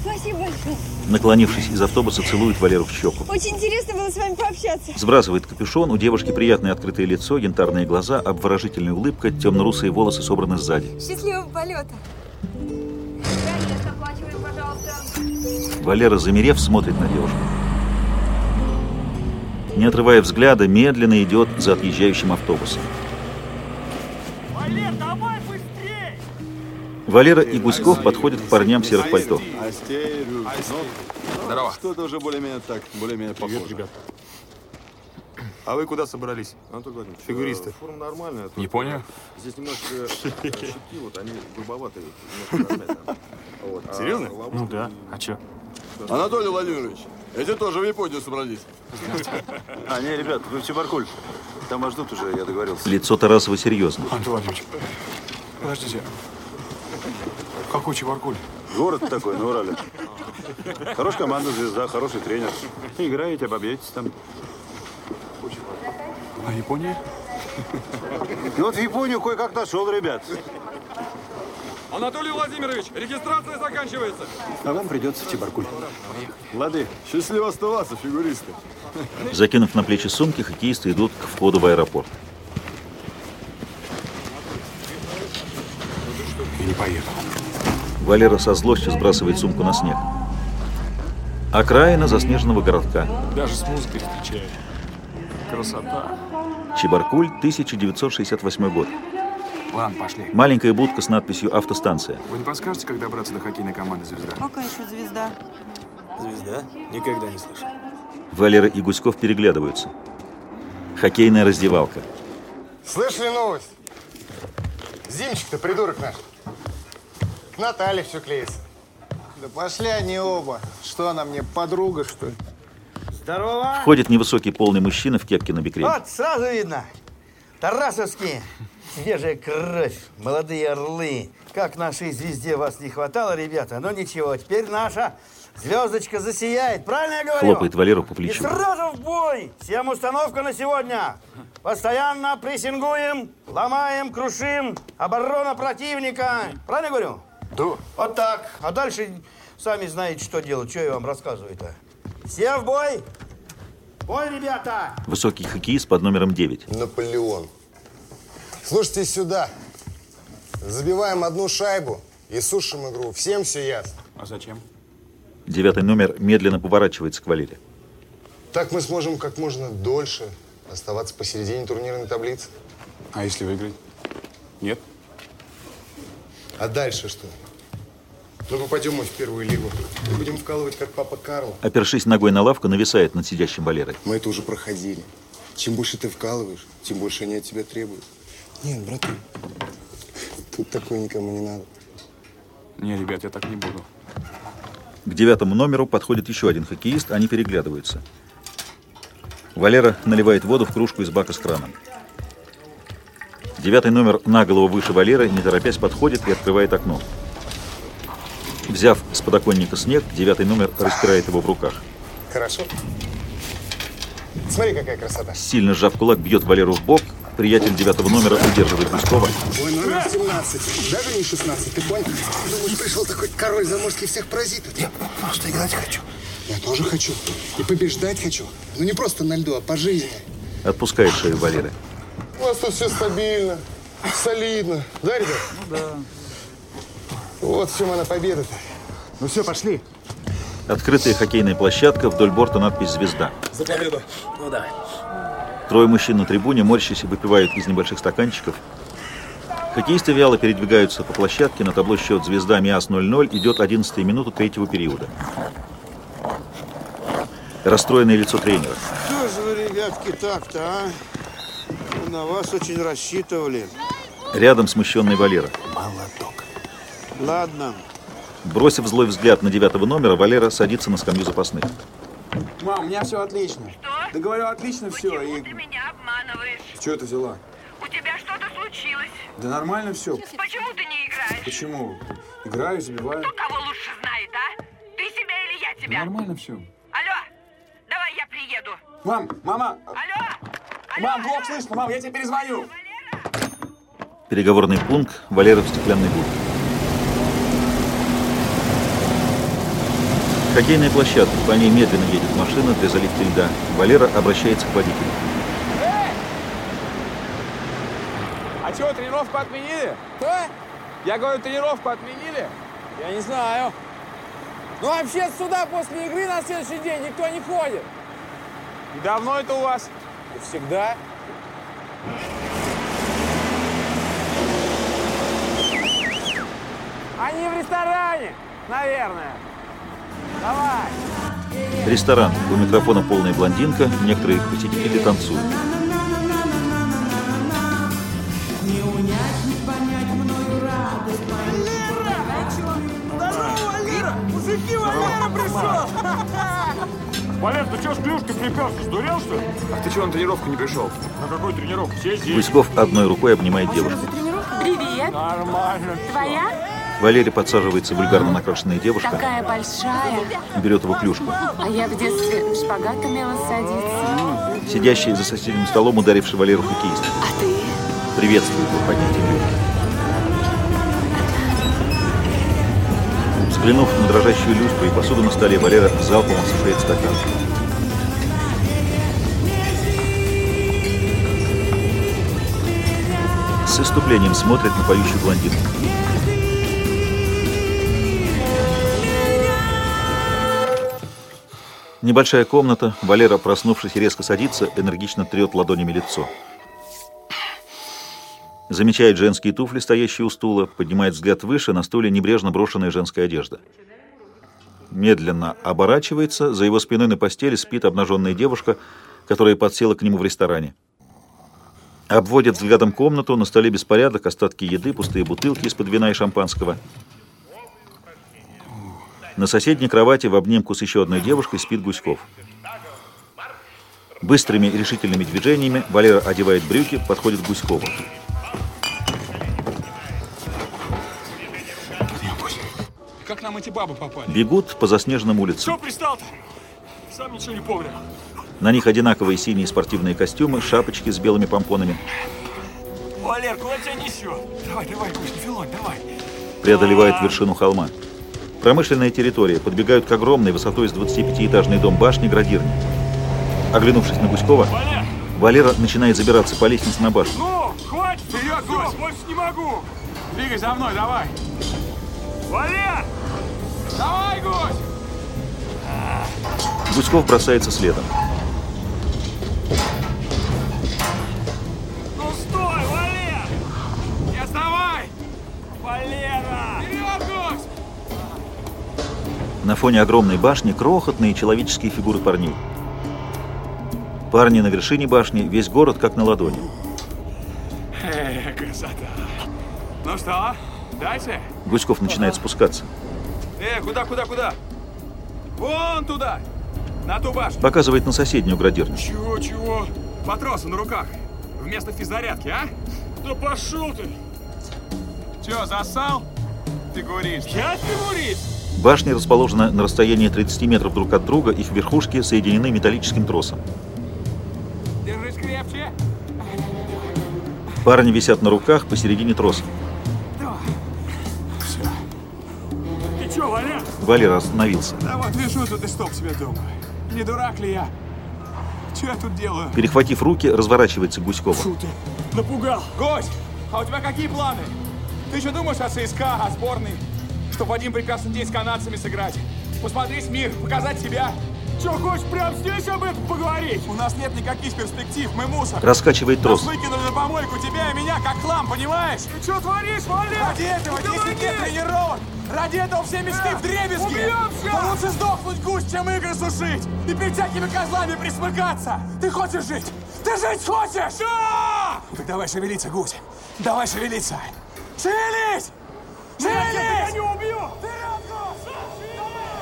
Speaker 3: Спасибо большое.
Speaker 4: Наклонившись из автобуса, целует Валеру в щеку.
Speaker 3: Очень интересно было с вами пообщаться.
Speaker 4: Сбрасывает капюшон, у девушки приятное открытое лицо, янтарные глаза, обворожительная улыбка, темно-русые волосы собраны сзади.
Speaker 3: Счастливого полета.
Speaker 4: Валера, замерев, смотрит на девушку. Не отрывая взгляда, медленно идет за отъезжающим автобусом.
Speaker 15: Валер, давай!
Speaker 4: Валера и Гуськов подходят к парням в серых пальто.
Speaker 15: Здорово.
Speaker 20: Что-то уже более-менее так, более-менее похоже.
Speaker 17: ребят. А вы куда собрались?
Speaker 20: Антон Владимирович,
Speaker 17: Фигуристы.
Speaker 20: э, Форма нормальная. только
Speaker 15: Япония?
Speaker 20: Здесь немножко э, щитки, вот они грубоватые. А
Speaker 17: Серьезно? Ну да. А чё?
Speaker 20: Анатолий Владимирович, эти тоже в Японию собрались.
Speaker 16: А, не, ребят, вы в Чебаркуль. Там вас ждут уже, я договорился.
Speaker 4: Лицо Тарасова серьезно.
Speaker 15: Антон Владимирович, подождите. Какой Чебаркуль?
Speaker 16: Город такой, на Урале. Хорошая команда, звезда, хороший тренер. Играете, побьетесь там.
Speaker 15: А Япония?
Speaker 16: Ну вот в Японию кое-как нашел, ребят.
Speaker 18: Анатолий Владимирович, регистрация заканчивается.
Speaker 16: А вам придется в Чебаркуль.
Speaker 20: Лады, счастливо оставаться, фигуристы.
Speaker 4: Закинув на плечи сумки, хоккеисты идут к входу в аэропорт.
Speaker 15: Я не поеду.
Speaker 4: Валера со злостью сбрасывает сумку на снег. Окраина заснеженного городка.
Speaker 15: Даже с музыкой встречаю. Красота.
Speaker 4: Чебаркуль, 1968 год.
Speaker 15: Ладно, пошли.
Speaker 4: Маленькая будка с надписью «Автостанция».
Speaker 15: Вы не подскажете, как добраться до хоккейной команды «Звезда»?
Speaker 19: Пока еще звезда.
Speaker 21: Звезда? Никогда не слышал.
Speaker 4: Валера и Гуськов переглядываются. Хоккейная раздевалка.
Speaker 22: Слышали новость? Зимчик-то придурок наш. К Наталье все клеится. Да пошли они оба. Что она мне, подруга, что ли?
Speaker 21: Здорово!
Speaker 4: Входит невысокий полный мужчина в кепке на бекрень.
Speaker 21: Вот, сразу видно. Тарасовские. Свежая кровь, молодые орлы. Как нашей звезде вас не хватало, ребята. Но ничего, теперь наша звездочка засияет. Правильно я говорю?
Speaker 4: Хлопает Валеру по
Speaker 21: И
Speaker 4: плечу.
Speaker 21: сразу в бой! Всем установка на сегодня. Постоянно прессингуем, ломаем, крушим. Оборона противника. Правильно я говорю? Да. Вот так. А дальше сами знаете, что делать. Что я вам рассказываю-то? Все в бой! Бой, ребята!
Speaker 4: Высокий хоккеист под номером 9.
Speaker 22: Наполеон. Слушайте сюда. Забиваем одну шайбу и сушим игру. Всем все ясно.
Speaker 23: А зачем?
Speaker 4: Девятый номер медленно поворачивается к Валере.
Speaker 22: Так мы сможем как можно дольше оставаться посередине турнирной таблицы.
Speaker 23: А если выиграть? Нет?
Speaker 22: А дальше что? Ну, попадем мы в первую лигу. Мы будем вкалывать, как папа Карл.
Speaker 4: Опершись ногой на лавку, нависает над сидящим Валерой.
Speaker 22: Мы это уже проходили. Чем больше ты вкалываешь, тем больше они от тебя требуют. Нет, братан, тут такое никому не надо.
Speaker 23: Не, ребят, я так не буду.
Speaker 4: К девятому номеру подходит еще один хоккеист, они переглядываются. Валера наливает воду в кружку из бака с краном. Девятый номер на голову выше Валеры, не торопясь, подходит и открывает окно. Взяв с подоконника снег, девятый номер растирает его в руках.
Speaker 22: Хорошо. Смотри, какая красота.
Speaker 4: Сильно сжав кулак, бьет Валеру в бок. Приятель девятого номера удерживает Гуськова.
Speaker 22: Твой номер 17, даже не 16, ты понял? Думаешь, пришел такой король заморский всех паразитов? Я просто играть хочу. Я тоже хочу. И побеждать хочу. Ну не просто на льду, а по жизни.
Speaker 4: Отпускает шею Валеры.
Speaker 22: У вас тут все стабильно, солидно. Да, ребят?
Speaker 21: Ну да.
Speaker 22: Вот в чем она победа-то.
Speaker 21: Ну все, пошли.
Speaker 4: Открытая хоккейная площадка, вдоль борта надпись «Звезда».
Speaker 11: За победу. Ну да.
Speaker 4: Трое мужчин на трибуне, морщись, выпивают из небольших стаканчиков. Хоккеисты вяло передвигаются по площадке. На табло счет «Звезда МИАС 0-0» идет 11 минута третьего периода. Расстроенное лицо тренера.
Speaker 24: Что же вы, ребятки, так-то, а? На вас очень рассчитывали.
Speaker 4: Рядом смущенный Валера.
Speaker 24: Ладно.
Speaker 4: Бросив злой взгляд на девятого номера, Валера садится на скамью запасных.
Speaker 11: Мам, у меня все отлично. Что? Да говорю, отлично все. И...
Speaker 8: Ты меня обманываешь.
Speaker 11: Что ты взяла?
Speaker 8: У тебя что-то случилось.
Speaker 11: Да нормально все.
Speaker 8: Почему ты не играешь?
Speaker 11: Почему? Играю, забиваю.
Speaker 8: Кто кого лучше знает, а? Ты себя или я
Speaker 11: Да
Speaker 8: тебя?
Speaker 11: нормально все.
Speaker 8: Алло, давай я приеду.
Speaker 11: Мам, мама.
Speaker 8: Алло,
Speaker 11: Мам, плохо слышно. Мам, я тебе перезвоню.
Speaker 4: Переговорный пункт, Валера в стеклянной будке. Хоккейная площадка, по ней медленно едет машина для заливки льда. Валера обращается к водителю.
Speaker 11: А что, тренировку отменили? А? Я говорю, тренировку отменили? Я не знаю. Ну вообще сюда после игры на следующий день никто не ходит. И давно это у вас? И всегда. Они в ресторане, наверное. Давай.
Speaker 4: Ресторан. У микрофона полная блондинка. Некоторые посетители танцуют.
Speaker 11: Валера! Мужики, Валера пришел! Валер, ты что с клюшкой приперся? Сдурел, что ли? А ты чего на тренировку не пришел? На какую тренировку? Все здесь.
Speaker 4: Гуськов одной рукой обнимает девушку.
Speaker 8: Привет.
Speaker 11: Нормально.
Speaker 8: Твоя?
Speaker 4: Валерий подсаживается вульгарно накрашенная девушка,
Speaker 8: Такая большая.
Speaker 4: берет его клюшку.
Speaker 8: А я в детстве в шпагат умела садиться.
Speaker 4: Сидящий за соседним столом, ударивший Валеру хоккеист.
Speaker 8: А ты?
Speaker 4: Приветствует его поднятием Взглянув на дрожащую люстру и посуду на столе, Валера залпом осушает стакан. С иступлением смотрит на поющую блондинку. Небольшая комната. Валера, проснувшись, резко садится, энергично трет ладонями лицо. Замечает женские туфли, стоящие у стула, поднимает взгляд выше, на стуле небрежно брошенная женская одежда. Медленно оборачивается, за его спиной на постели спит обнаженная девушка, которая подсела к нему в ресторане. Обводит взглядом комнату, на столе беспорядок, остатки еды, пустые бутылки из-под вина и шампанского. На соседней кровати в обнимку с еще одной девушкой спит Гуськов. Быстрыми и решительными движениями Валера одевает брюки, подходит к Гуськову.
Speaker 15: Эти бабы попали?
Speaker 4: Бегут по заснеженным улицам.
Speaker 15: Что пристал-то? Сам ничего не помню.
Speaker 4: На них одинаковые синие спортивные костюмы, шапочки с белыми помпонами.
Speaker 15: Валер, куда тебя несет? Давай, давай, Гусь, не филонь, давай.
Speaker 4: Преодолевают вершину холма. Промышленная территория. Подбегают к огромной высотой с 25-этажный дом башни градирни. Оглянувшись на Гуськова, Валера начинает забираться по лестнице на башню.
Speaker 15: Ну, хватит, вперед, Гусь, больше не могу. Двигай за мной, давай. Валер! Давай, Гусь!
Speaker 4: Гуськов бросается следом.
Speaker 15: Ну стой, Валер! Не отставай! Валера! Вперед, Гусь!
Speaker 4: На фоне огромной башни крохотные человеческие фигуры парней. Парни на вершине башни, весь город как на ладони.
Speaker 15: Эх, красота. Ну что, дальше?
Speaker 4: Гуськов начинает спускаться.
Speaker 15: Э, куда, куда, куда? Вон туда! На ту башню.
Speaker 4: Показывает на соседнюю градирню.
Speaker 15: Чего, чего? Патросы на руках. Вместо физзарядки, а? Да пошел ты! Че, засал? Фигурист. Я фигурист?
Speaker 4: Башня расположена на расстоянии 30 метров друг от друга, их верхушки соединены металлическим тросом.
Speaker 15: Держись крепче.
Speaker 4: Парни висят на руках посередине троса. Валера остановился.
Speaker 15: Да вот лежу тут и стоп себе думаю. Не дурак ли я? Че я тут делаю?
Speaker 4: Перехватив руки, разворачивается к Гуськову.
Speaker 15: Фу ты, напугал. Гость, а у тебя какие планы? Ты еще думаешь о ЦСКА, о сборной? Чтоб в один прекрасный день с канадцами сыграть? Посмотреть мир, показать себя? Че, хочешь прямо здесь об этом поговорить? У нас нет никаких перспектив, мы мусор.
Speaker 4: Раскачивает трос.
Speaker 15: Нас выкинули на помойку тебя и меня, как хлам, понимаешь? Ты что творишь, Валя? Ради этого 10 лет тренировок! Ради этого все мечты в дребезги! Убьемся! Но лучше сдохнуть гусь, чем игры сушить! И перед всякими козлами присмыкаться! Ты хочешь жить? Ты жить хочешь? Да! Так давай шевелиться, гусь! Давай шевелиться! Шевелись! Шевелись! Я не убью!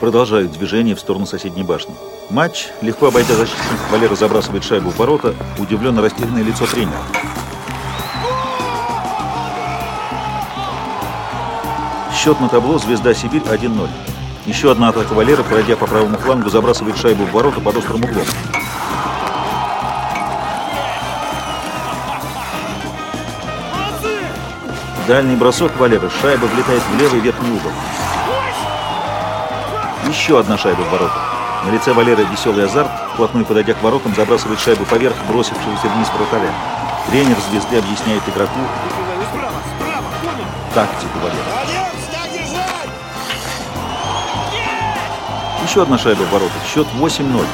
Speaker 4: Продолжают движение в сторону соседней башни. Матч, легко обойдя защитник, Валера забрасывает шайбу в ворота, удивленно растерянное лицо тренера. Счет на табло «Звезда Сибирь» 1-0. Еще одна атака Валера, пройдя по правому флангу, забрасывает шайбу в ворота под острым углом. Дальний бросок Валеры. Шайба влетает в левый верхний угол. Еще одна шайба в ворота. На лице Валеры веселый азарт. Вплотную подойдя к воротам, забрасывает шайбу поверх бросившегося вниз вратаря. Тренер звезды объясняет игроку тактику Валеры. Еще одна шайба в ворота. Счет 8-0.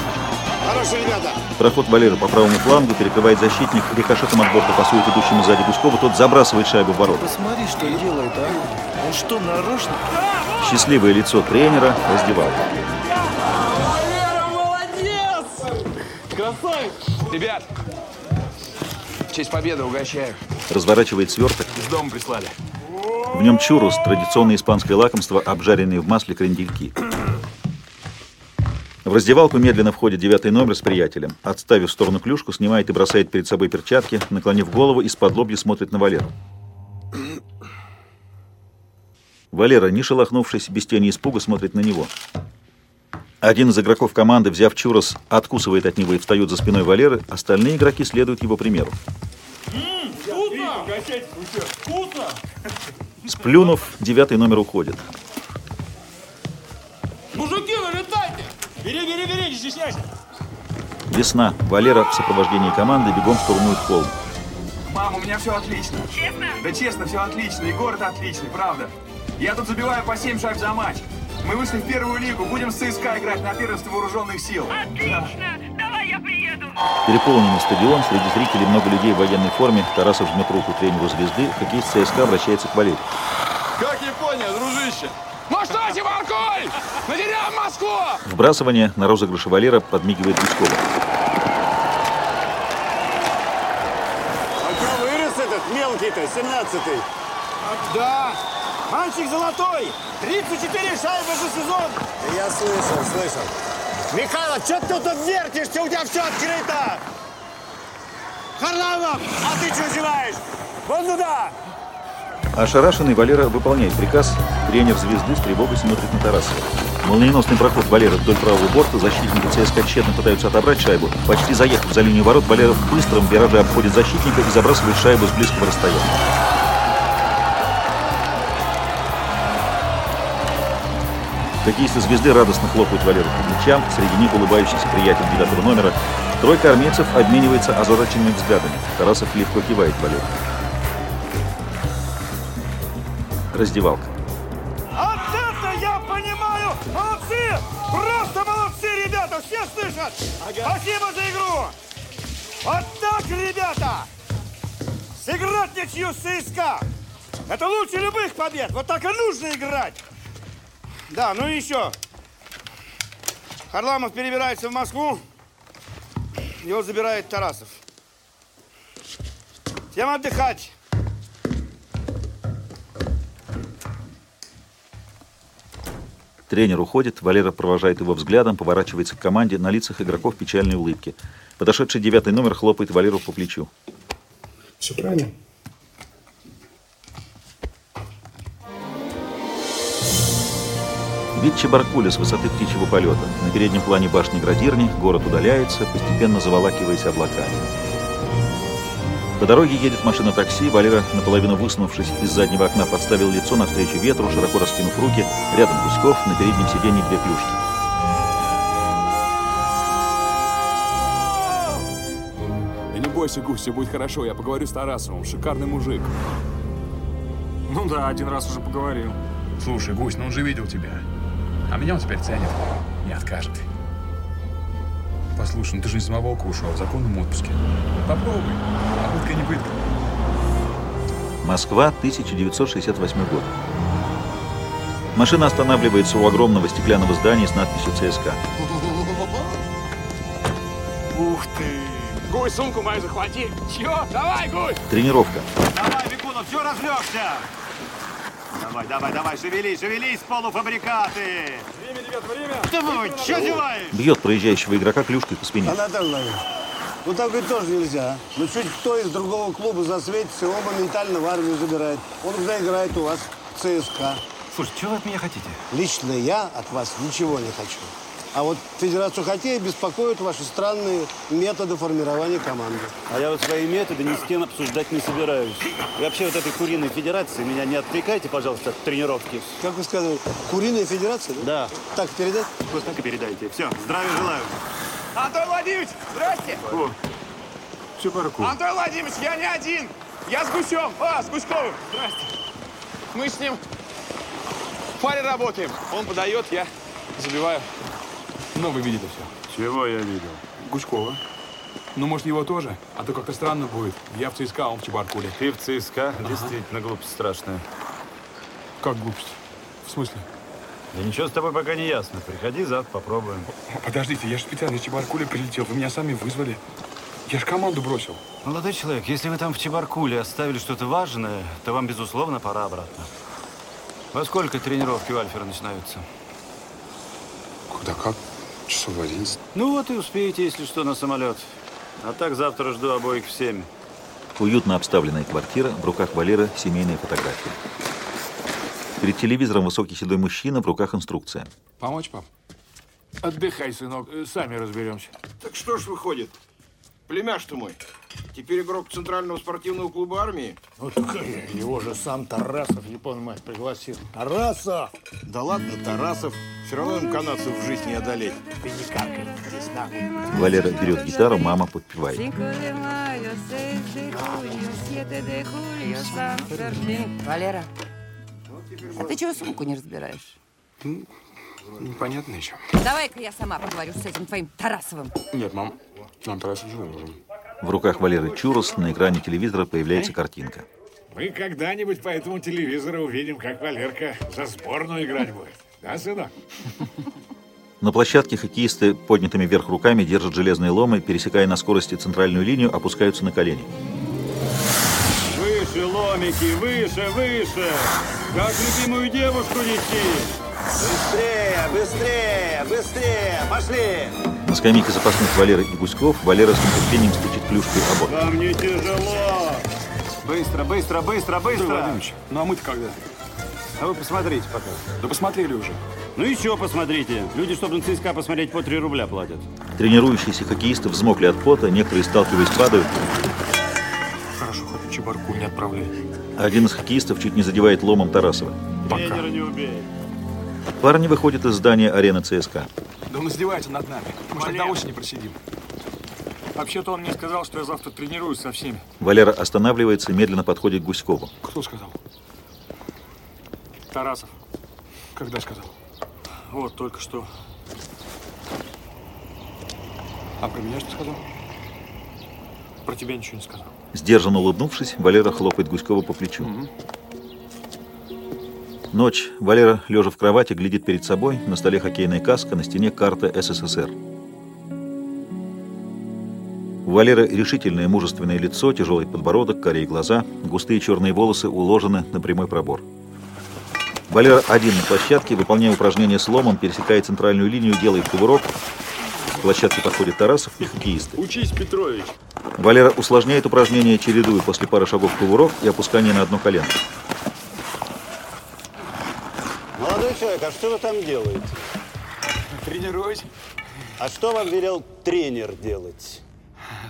Speaker 24: Хорошие ребята.
Speaker 4: Проход Валеры по правому флангу перекрывает защитник. Рикошетом от борта пасует идущему сзади Гуськова. Тот забрасывает шайбу в ворота.
Speaker 25: Посмотри, что делает, а? Он что, нарочно?
Speaker 4: Счастливое лицо тренера раздевал.
Speaker 11: Молодец! Красавец! Ребят, в честь победы угощаю.
Speaker 4: Разворачивает сверток.
Speaker 11: Из дома прислали.
Speaker 4: В нем чурус, традиционное испанское лакомство, обжаренные в масле крендельки. В раздевалку медленно входит девятый номер с приятелем. Отставив в сторону клюшку, снимает и бросает перед собой перчатки, наклонив голову, из-под лобья смотрит на Валеру. Валера, не шелохнувшись, без тени испуга, смотрит на него. Один из игроков команды, взяв чурос, откусывает от него и встает за спиной Валеры, остальные игроки следуют его примеру. Сплюнув, девятый номер уходит.
Speaker 15: Бери, бери, бери, не стесняйся!
Speaker 4: Весна. Валера в сопровождении команды бегом штурмует холм.
Speaker 11: Мам, у меня все отлично. Честно? Да честно, все отлично. И город отличный, правда. Я тут забиваю по 7 шайб за матч. Мы вышли в первую лигу, будем с ЦСКА играть на первенстве вооруженных сил. Отлично!
Speaker 8: Давай я приеду.
Speaker 4: Переполненный стадион, среди зрителей много людей в военной форме. Тарасов жмет руку тренеру звезды, хоккеист ЦСКА обращается к Валерию.
Speaker 11: Как Япония, дружище? Ну что, Тимаркуль, надерем Москву!
Speaker 4: Вбрасывание на розыгрыше Валера подмигивает Гуськова.
Speaker 24: А что вырос этот мелкий-то, 17-й?
Speaker 21: Да, мальчик золотой, 34 шайбы за сезон.
Speaker 24: Да я слышал, слышал. Михайло, что ты тут вертишься? У тебя все открыто! Харламов, а ты что зеваешь? Вон туда!
Speaker 4: Ошарашенный Валера выполняет приказ, тренер звезды с тревогой смотрит на Тарасова. Молниеносный проход Валера вдоль правого борта, защитники ЦСКА тщетно пытаются отобрать шайбу. Почти заехав за линию ворот, Валера в быстром вираже обходит защитника и забрасывает шайбу с близкого расстояния. Хоккеисты звезды радостно хлопают Валеру по плечам, среди них улыбающийся приятель девятого номера. Тройка армейцев обменивается озадаченными взглядами. Тарасов легко кивает Валеру. Раздевалка.
Speaker 21: Вот это я понимаю! Молодцы! Просто молодцы, ребята! Все слышат? Спасибо за игру! Вот так, ребята! Сыграть ничью с ЦСКА! Это лучше любых побед! Вот так и нужно играть! Да, ну и еще. Харламов перебирается в Москву. Его забирает Тарасов. Всем отдыхать.
Speaker 4: Тренер уходит, Валера провожает его взглядом, поворачивается к команде, на лицах игроков печальные улыбки. Подошедший девятый номер хлопает Валеру по плечу.
Speaker 15: Все правильно.
Speaker 4: Вид Чебаркуля с высоты птичьего полета. На переднем плане башни Градирни город удаляется, постепенно заволакиваясь облаками. По дороге едет машина такси. Валера, наполовину высунувшись из заднего окна, подставил лицо навстречу ветру, широко раскинув руки. Рядом Гуськов, на переднем сиденье две клюшки.
Speaker 15: Да не бойся, Гусь, все будет хорошо. Я поговорю с Тарасовым. Шикарный мужик.
Speaker 26: Ну да, один раз уже поговорил.
Speaker 15: Слушай, Гусь, ну он же видел тебя. А меня он теперь ценит. Не откажет. Послушай, ну ты же не самоволка ушел, в законном отпуске. Попробуй. Не пытка.
Speaker 4: Москва, 1968 год. Машина останавливается у огромного стеклянного здания с надписью ЦСКА.
Speaker 20: Ух ты! Гусь, сумку мою захвати! Чё? Давай, Гусь!
Speaker 4: Тренировка.
Speaker 16: Давай, Викунов, все разлегся? Давай, давай, давай, шевелись, шевелись, полуфабрикаты!
Speaker 20: Время, ребят, время!
Speaker 16: Давай, что зеваешь?
Speaker 4: Бьет проезжающего игрока клюшкой по спине.
Speaker 27: Анатолий ну так ведь тоже нельзя. Ну чуть кто из другого клуба засветится, его моментально в армию забирает. Он уже играет у вас в ЦСКА.
Speaker 16: Слушай, что вы от меня хотите?
Speaker 27: Лично я от вас ничего не хочу. А вот Федерацию хоккея беспокоят ваши странные методы формирования команды.
Speaker 16: А я вот свои методы ни с кем обсуждать не собираюсь. И вообще вот этой куриной федерации меня не отвлекайте, пожалуйста, от тренировки.
Speaker 27: Как вы сказали, куриная федерация, да?
Speaker 16: Да.
Speaker 27: Так передать?
Speaker 16: Вот так и передайте. Все, здравия желаю.
Speaker 20: Антон Владимирович, здрасте!
Speaker 15: О, Чебарку.
Speaker 20: Антон Владимирович, я не один! Я с Гусем! А, с Гуськовым! Здрасте! Мы с ним в паре работаем. Он подает, я забиваю.
Speaker 15: Ну, вы видели все.
Speaker 28: Чего я видел?
Speaker 15: Гучкова. Ну, может, его тоже? А то как-то странно будет. Я в ЦСКА, он в Чебаркуле.
Speaker 28: Ты в ЦСКА? Действительно глупость страшная.
Speaker 15: Как глупость? В смысле?
Speaker 28: Да ничего с тобой пока не ясно. Приходи завтра, попробуем.
Speaker 15: Подождите, я же специально из Чебаркуля прилетел. Вы меня сами вызвали. Я же команду бросил.
Speaker 16: Молодой человек, если вы там в Чебаркуле оставили что-то важное, то вам, безусловно, пора обратно. Во сколько тренировки у Альфера начинаются?
Speaker 15: Куда как? Часов в одиннадцать.
Speaker 16: Ну вот и успеете, если что, на самолет. А так завтра жду обоих в семь.
Speaker 4: Уютно обставленная квартира, в руках Валеры семейные фотографии. Перед телевизором высокий седой мужчина, в руках инструкция.
Speaker 15: Помочь, пап?
Speaker 12: Отдыхай, сынок, э, сами разберемся. Так что ж выходит? Племяш ты мой. Теперь игрок Центрального спортивного клуба армии?
Speaker 29: Ну так его же сам Тарасов, не понимаешь, пригласил. Тарасов!
Speaker 12: Да ладно, Тарасов. Все равно им канадцев в жизни не одолеть.
Speaker 29: Ты не какай здесь нахуй.
Speaker 4: Валера берет гитару, мама подпевает.
Speaker 8: Валера, а ты чего сумку не разбираешь?
Speaker 15: Непонятно еще.
Speaker 8: Давай-ка я сама поговорю с этим твоим Тарасовым.
Speaker 15: Нет, мам. Нам Тарасов живой нужен.
Speaker 4: В руках Валеры Чурос на экране телевизора появляется картинка.
Speaker 30: Мы когда-нибудь по этому телевизору увидим, как Валерка за сборную играть будет. Да, сынок?
Speaker 4: На площадке хоккеисты поднятыми вверх руками держат железные ломы, пересекая на скорости центральную линию, опускаются на колени.
Speaker 16: Выше, ломики, выше, выше! Как любимую девушку нести!
Speaker 27: Быстрее, быстрее, быстрее! Пошли!
Speaker 4: На скамейке запасных Валера и Гуськов Валера с нетерпением стучит клюшкой о борт.
Speaker 16: Вам не тяжело! Быстро, быстро, быстро, быстро!
Speaker 15: Владимирович, ну а мы-то когда?
Speaker 16: А вы посмотрите пока.
Speaker 15: Да посмотрели уже.
Speaker 16: Ну и что посмотрите? Люди, чтобы на ЦСКА посмотреть, по 3 рубля платят.
Speaker 4: Тренирующиеся хоккеисты взмокли от пота, некоторые, сталкиваясь, падают.
Speaker 15: Чебаркуль не отправляй.
Speaker 4: Один из хоккеистов чуть не задевает ломом Тарасова.
Speaker 16: Тренера не убей.
Speaker 4: Парни выходят из здания арены ЦСКА.
Speaker 15: Да он издевается над нами. Мы же до осени просидим.
Speaker 31: Вообще-то он мне сказал, что я завтра тренируюсь со всеми.
Speaker 4: Валера останавливается и медленно подходит к Гуськову.
Speaker 15: Кто сказал?
Speaker 31: Тарасов.
Speaker 15: Когда сказал?
Speaker 31: Вот, только что.
Speaker 15: А про меня что сказал?
Speaker 31: Про тебя ничего не сказал.
Speaker 4: Сдержанно улыбнувшись, Валера хлопает Гуськова по плечу. Ночь. Валера, лежа в кровати, глядит перед собой. На столе хоккейная каска, на стене карта СССР. У Валеры решительное мужественное лицо, тяжелый подбородок, корей глаза, густые черные волосы уложены на прямой пробор. Валера один на площадке, выполняя упражнение с ломом, пересекает центральную линию, делает кувырок. Площадке подходит Тарасов и хоккеисты.
Speaker 16: Учись, Петрович.
Speaker 4: Валера усложняет упражнение, чередуя после пары шагов кувырок и опускание на одно колено.
Speaker 27: Молодой человек, а что вы там делаете?
Speaker 15: Тренируюсь.
Speaker 27: А что вам велел тренер делать?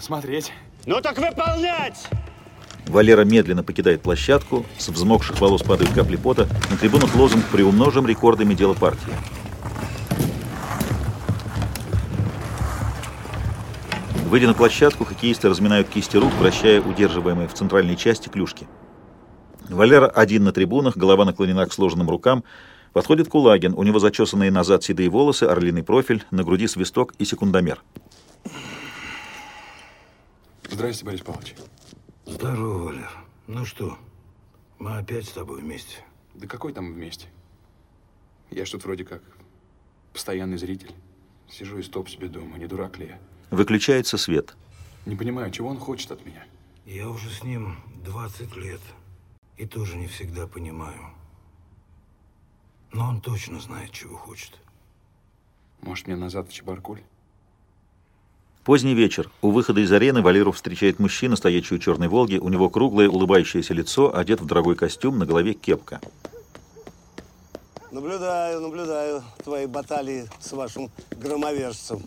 Speaker 15: Смотреть.
Speaker 27: Ну так выполнять!
Speaker 4: Валера медленно покидает площадку, с взмокших волос падают капли пота, на трибунах лозунг «Приумножим рекордами дела партии». Выйдя на площадку, хоккеисты разминают кисти рук, вращая удерживаемые в центральной части клюшки. Валера один на трибунах, голова наклонена к сложенным рукам. Подходит Кулагин, у него зачесанные назад седые волосы, орлиный профиль, на груди свисток и секундомер.
Speaker 15: Здрасте, Борис Павлович.
Speaker 13: Здорово, Валер. Ну что, мы опять с тобой вместе.
Speaker 15: Да какой там вместе? Я что-то вроде как постоянный зритель. Сижу и стоп себе дома, не дурак ли я?
Speaker 4: Выключается свет.
Speaker 15: Не понимаю, чего он хочет от меня.
Speaker 13: Я уже с ним 20 лет. И тоже не всегда понимаю. Но он точно знает, чего хочет.
Speaker 15: Может, мне назад в Чебаркуль?
Speaker 4: Поздний вечер. У выхода из арены Валеру встречает мужчина, стоящий у черной «Волги». У него круглое, улыбающееся лицо, одет в дорогой костюм, на голове кепка.
Speaker 27: Наблюдаю, наблюдаю твои баталии с вашим громовержцем.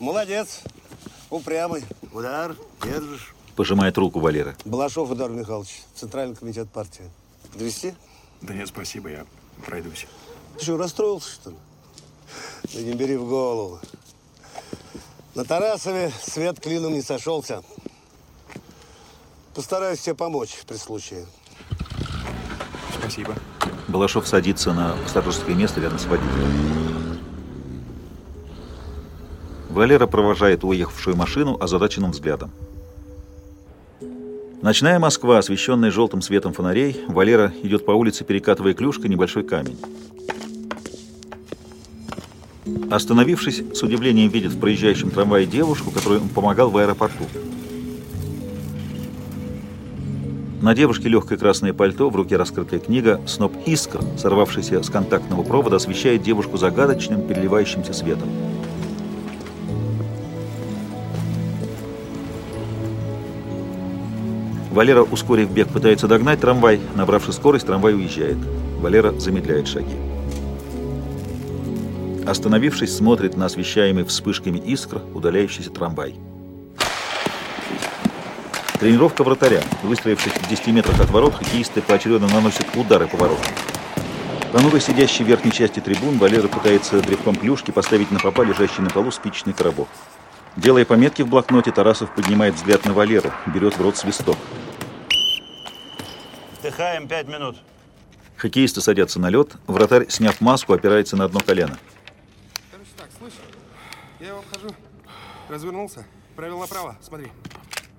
Speaker 27: Молодец, упрямый. Удар, держишь.
Speaker 4: Пожимает руку Валера.
Speaker 27: Балашов Удар Михайлович, Центральный комитет партии. Довести?
Speaker 15: Да нет, спасибо, я пройдусь.
Speaker 27: Ты что, расстроился, что ли? Да не бери в голову. На Тарасове свет клином не сошелся. Постараюсь тебе помочь при случае.
Speaker 15: Спасибо.
Speaker 4: Балашов садится на пассажирское место рядом с водителем. Валера провожает уехавшую машину озадаченным взглядом. Ночная Москва, освещенная желтым светом фонарей, Валера идет по улице, перекатывая клюшкой небольшой камень. Остановившись, с удивлением видит в проезжающем трамвае девушку, которой он помогал в аэропорту. На девушке легкое красное пальто, в руке раскрытая книга, сноп искр, сорвавшийся с контактного провода, освещает девушку загадочным, переливающимся светом. Валера, ускорив бег, пытается догнать трамвай. Набравши скорость, трамвай уезжает. Валера замедляет шаги. Остановившись, смотрит на освещаемый вспышками искр удаляющийся трамвай. Тренировка вратаря. Выстроившись в 10 метрах от ворот, хоккеисты поочередно наносят удары по воротам. Понуро сидящий в верхней части трибун, Валера пытается древком клюшки поставить на попа лежащий на полу спичечный коробок. Делая пометки в блокноте, Тарасов поднимает взгляд на Валеру, берет в рот свисток.
Speaker 32: Вдыхаем пять минут.
Speaker 4: Хоккеисты садятся на лед. Вратарь, сняв маску, опирается на одно колено.
Speaker 33: Короче так, слышь, я его обхожу, развернулся, провел направо, смотри.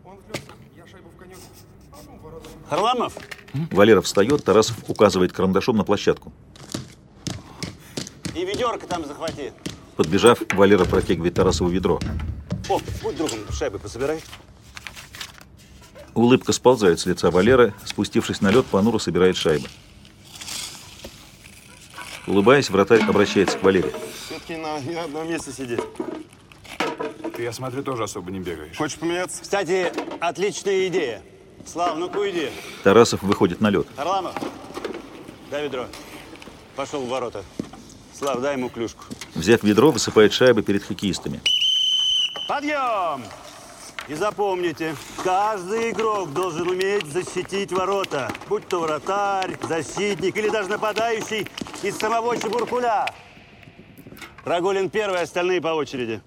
Speaker 33: Он влез, я шайбу в конек, а.
Speaker 32: Харламов?
Speaker 4: Валера встает, Тарасов указывает карандашом на площадку.
Speaker 32: И ведерко там захвати.
Speaker 4: Подбежав, Валера протягивает Тарасову ведро.
Speaker 32: О, будь другом, шайбы пособирай.
Speaker 4: Улыбка сползает с лица Валеры, спустившись на лед, понуро собирает шайбы. Улыбаясь, вратарь обращается к Валере.
Speaker 16: Все-таки на, одном месте сидеть.
Speaker 15: Ты, я смотрю, тоже особо не бегаешь.
Speaker 16: Хочешь поменяться?
Speaker 27: Кстати, отличная идея. Слав, ну-ка уйди.
Speaker 4: Тарасов выходит на лед.
Speaker 27: Харламов,
Speaker 16: Дай ведро. Пошел в ворота. Слав, дай ему клюшку.
Speaker 4: Взяв ведро, высыпает шайбы перед хоккеистами.
Speaker 16: Подъем! И запомните, каждый игрок должен уметь защитить ворота. Будь то вратарь, защитник или даже нападающий из самого Чебуркуля. Рагулин первый, остальные по очереди.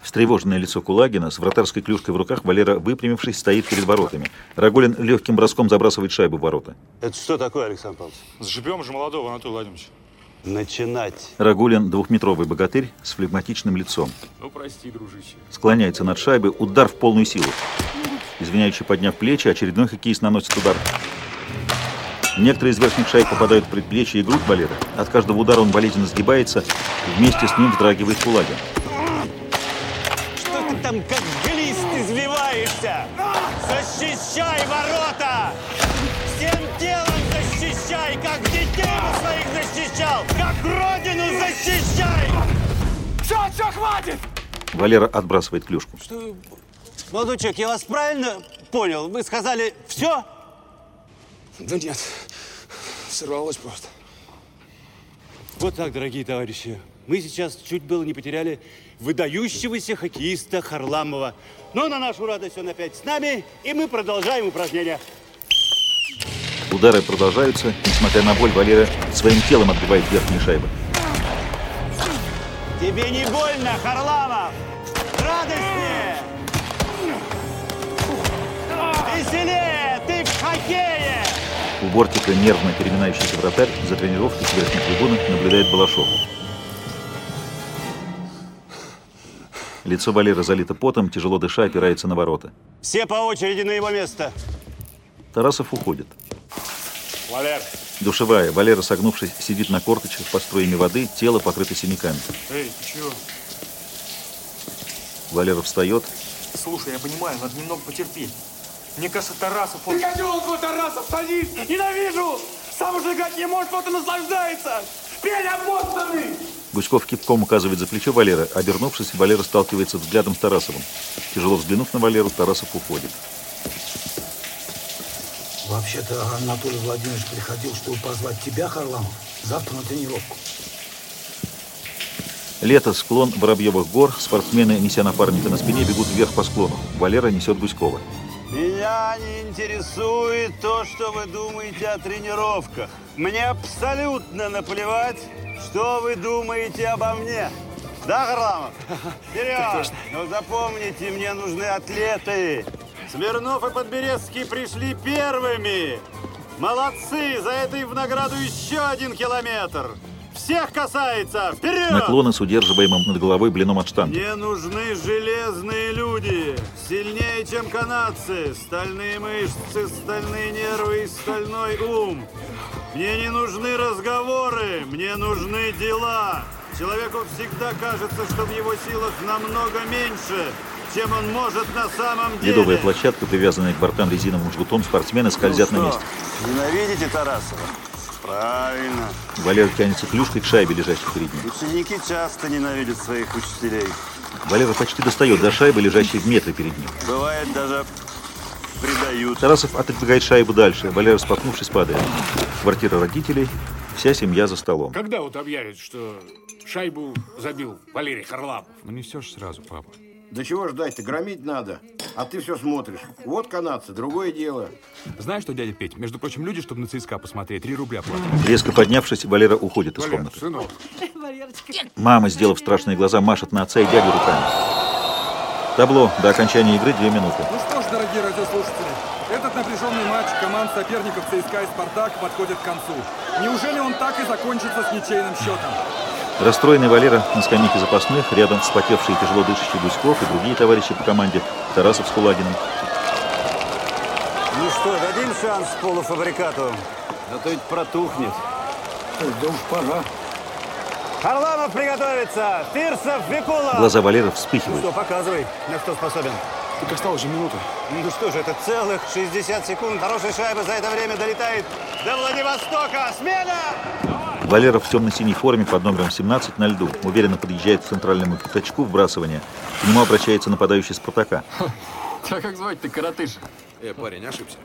Speaker 4: Встревоженное лицо Кулагина с вратарской клюшкой в руках Валера, выпрямившись, стоит перед воротами. Рагулин легким броском забрасывает шайбу в ворота.
Speaker 16: Это что такое, Александр Павлович?
Speaker 34: Сживем же молодого, Анатолий Владимирович.
Speaker 16: Начинать.
Speaker 4: Рагулин – двухметровый богатырь с флегматичным лицом.
Speaker 34: Ну, прости, дружище.
Speaker 4: Склоняется над шайбой, удар в полную силу. Извиняющий подняв плечи, очередной хоккеист наносит удар. Некоторые из верхних шайб попадают в предплечье и грудь Валеры. От каждого удара он болезненно сгибается, вместе с ним вздрагивает Кулагин.
Speaker 16: Что ты там как
Speaker 15: Все, хватит!
Speaker 4: Валера отбрасывает клюшку.
Speaker 16: Что? Молодой человек, я вас правильно понял? Вы сказали все?
Speaker 15: Да нет, сорвалось просто.
Speaker 16: Вот так, дорогие товарищи. Мы сейчас чуть было не потеряли выдающегося хоккеиста Харламова. Но на нашу радость он опять с нами, и мы продолжаем упражнения.
Speaker 4: Удары продолжаются. Несмотря на боль, Валера своим телом отбивает верхние шайбы.
Speaker 16: Тебе не больно, Харламов? Радостнее! Веселее! Ты в хоккее!
Speaker 4: У бортика нервно переминающийся вратарь за тренировкой с верхней трибуны наблюдает Балашов. Лицо Валеры залито потом, тяжело дыша, опирается на ворота.
Speaker 16: Все по очереди на его место.
Speaker 4: Тарасов уходит.
Speaker 34: Валер,
Speaker 4: Душевая. Валера, согнувшись, сидит на корточках под струями воды, тело покрыто синяками.
Speaker 35: Эй, ты чего?
Speaker 4: Валера встает.
Speaker 35: Слушай, я понимаю, надо немного потерпеть. Мне кажется, Тарасов, он...
Speaker 15: Ты козел твой, Тарасов, садись! Ненавижу! Сам уже играть не может, вот и наслаждается! Пень обмотанный!
Speaker 4: Гуськов кипком указывает за плечо Валера. Обернувшись, Валера сталкивается взглядом с Тарасовым. Тяжело взглянув на Валеру, Тарасов уходит.
Speaker 13: Вообще-то Анатолий Владимирович приходил, чтобы позвать тебя, Харламов, завтра на тренировку.
Speaker 4: Лето, склон Воробьевых гор. Спортсмены, неся напарника на спине, бегут вверх по склону. Валера несет Гуськова.
Speaker 16: Меня не интересует то, что вы думаете о тренировках. Мне абсолютно наплевать, что вы думаете обо мне. Да, Харламов? Вперед! Но запомните, мне нужны атлеты. Смирнов и Подберезский пришли первыми. Молодцы! За это им в награду еще один километр. Всех касается! Вперед!
Speaker 4: Наклоны с удерживаемым над головой блином от штанги.
Speaker 16: Мне нужны железные люди, сильнее, чем канадцы, стальные мышцы, стальные нервы и стальной ум. Мне не нужны разговоры, мне нужны дела. Человеку всегда кажется, что в его силах намного меньше, чем он может на самом деле.
Speaker 4: Ледовая площадка, привязанная к бортам резиновым жгутом, спортсмены скользят
Speaker 16: Ну
Speaker 4: на
Speaker 16: что,
Speaker 4: месте.
Speaker 16: Ненавидите Тарасова? Правильно.
Speaker 4: Валера тянется клюшкой к шайбе, лежащей перед ним.
Speaker 16: Ученики часто ненавидят своих учителей.
Speaker 4: Валера почти достает до шайбы, лежащей в метре перед ним.
Speaker 16: Бывает даже предают.
Speaker 4: Тарасов отодвигает шайбу дальше. Валера, споткнувшись, падает. Квартира родителей. Вся семья за столом.
Speaker 34: когда вот объявят, что шайбу забил Валерий Харламов?
Speaker 23: Ну не все ж сразу, папа.
Speaker 12: Да чего ждать-то, громить надо. А ты все смотришь. Вот канадцы, другое дело.
Speaker 23: Знаешь что, дядя Петь, между прочим, люди, чтобы на ЦСКА посмотреть, 3 рубля платят.
Speaker 4: Резко поднявшись, Валера уходит из комнаты.
Speaker 34: Сынок,
Speaker 4: Мама, сделав страшные глаза, машет на отца и дядю руками. Табло. До окончания игры две минуты.
Speaker 36: Ну что ж, дорогие радиослушатели, этот напряженный матч команд соперников ЦСКА и Спартак подходит к концу. Неужели он так и закончится с ничейным счетом?
Speaker 4: Расстроенный Валера на скамейке запасных, рядом вспотевший и тяжело дышащий Гуськов и другие товарищи по команде, Тарасов с Кулагиным.
Speaker 16: Ну что, дадим шанс полуфабрикату? А то ведь протухнет.
Speaker 13: Да уж пора.
Speaker 16: Харламов приготовиться! Фирсов, Викула!
Speaker 4: Глаза Валеры вспыхивают.
Speaker 16: Что, показывай, на что способен.
Speaker 34: Так осталось же минута.
Speaker 16: Ну что же, это целых 60 секунд. Хорошая шайба за это время долетает до Владивостока. Смена!
Speaker 4: Валера в темно-синей форме под номером 17 на льду. Уверенно подъезжает к центральному пятачку вбрасывания. К нему обращается нападающий Спартака.
Speaker 37: Тебя как звать ты, коротыш?
Speaker 20: Э, парень, ошибся.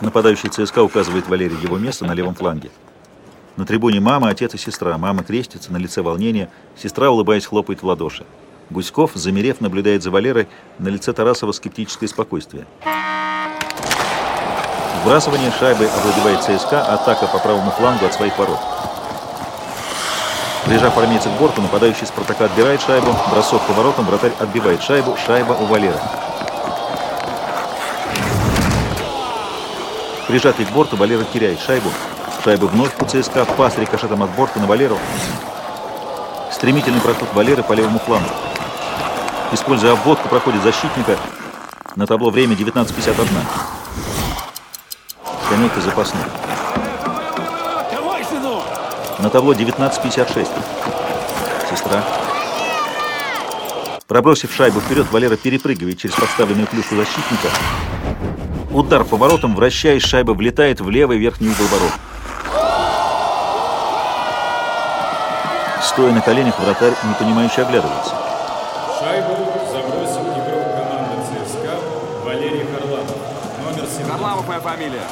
Speaker 4: Нападающий ЦСКА указывает Валерий его место на левом фланге. На трибуне мама, отец и сестра. Мама крестится, на лице волнение. Сестра, улыбаясь, хлопает в ладоши. Гуськов, замерев, наблюдает за Валерой. На лице Тарасова скептическое спокойствие. Вбрасывание шайбы овладевает ЦСКА, атака по правому флангу от своих ворот. Прижав армейца к борту, нападающий Спартака отбирает шайбу, бросок по воротам, вратарь отбивает шайбу, шайба у Валеры. Прижатый к борту, Валера теряет шайбу. Шайба вновь у ЦСКА, пас рикошетом от борта на Валеру. Стремительный проход Валеры по левому флангу. Используя обводку, проходит защитника. На табло время 19.51. Скамейка запасных. На табло 19.56. Сестра. Пробросив шайбу вперед, Валера перепрыгивает через подставленную клюшку защитника. Удар по воротам, вращаясь, шайба влетает в левый верхний угол ворот. Стоя на коленях, вратарь непонимающе оглядывается.
Speaker 11: Фамилия.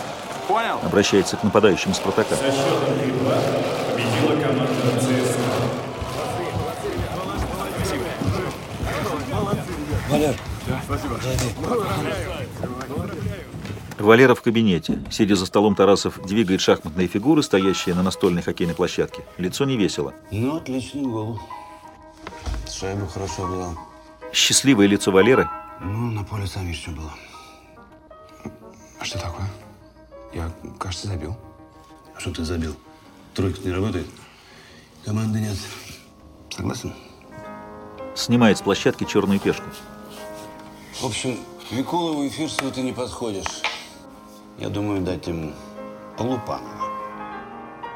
Speaker 11: Понял?
Speaker 4: Обращается к нападающим Спартака.
Speaker 35: Со счетом 3-2 победила команда ЦСКА.
Speaker 11: Валер.
Speaker 35: Спасибо.
Speaker 4: Валера в кабинете. Сидя за столом, Тарасов двигает шахматные фигуры, стоящие на настольной хоккейной площадке. Лицо не весело.
Speaker 16: Ну, отличный гол. Шайба хорошо была.
Speaker 4: Счастливое лицо Валеры.
Speaker 16: Ну, на поле сам видишь, что было. А что такое? Я, кажется, забил. А что ты забил? Тройка не работает? Команды нет. Согласен?
Speaker 4: Снимает с площадки черную пешку.
Speaker 16: В общем, Викулову и Фирсову ты не подходишь. Я думаю, дать им Лупанова.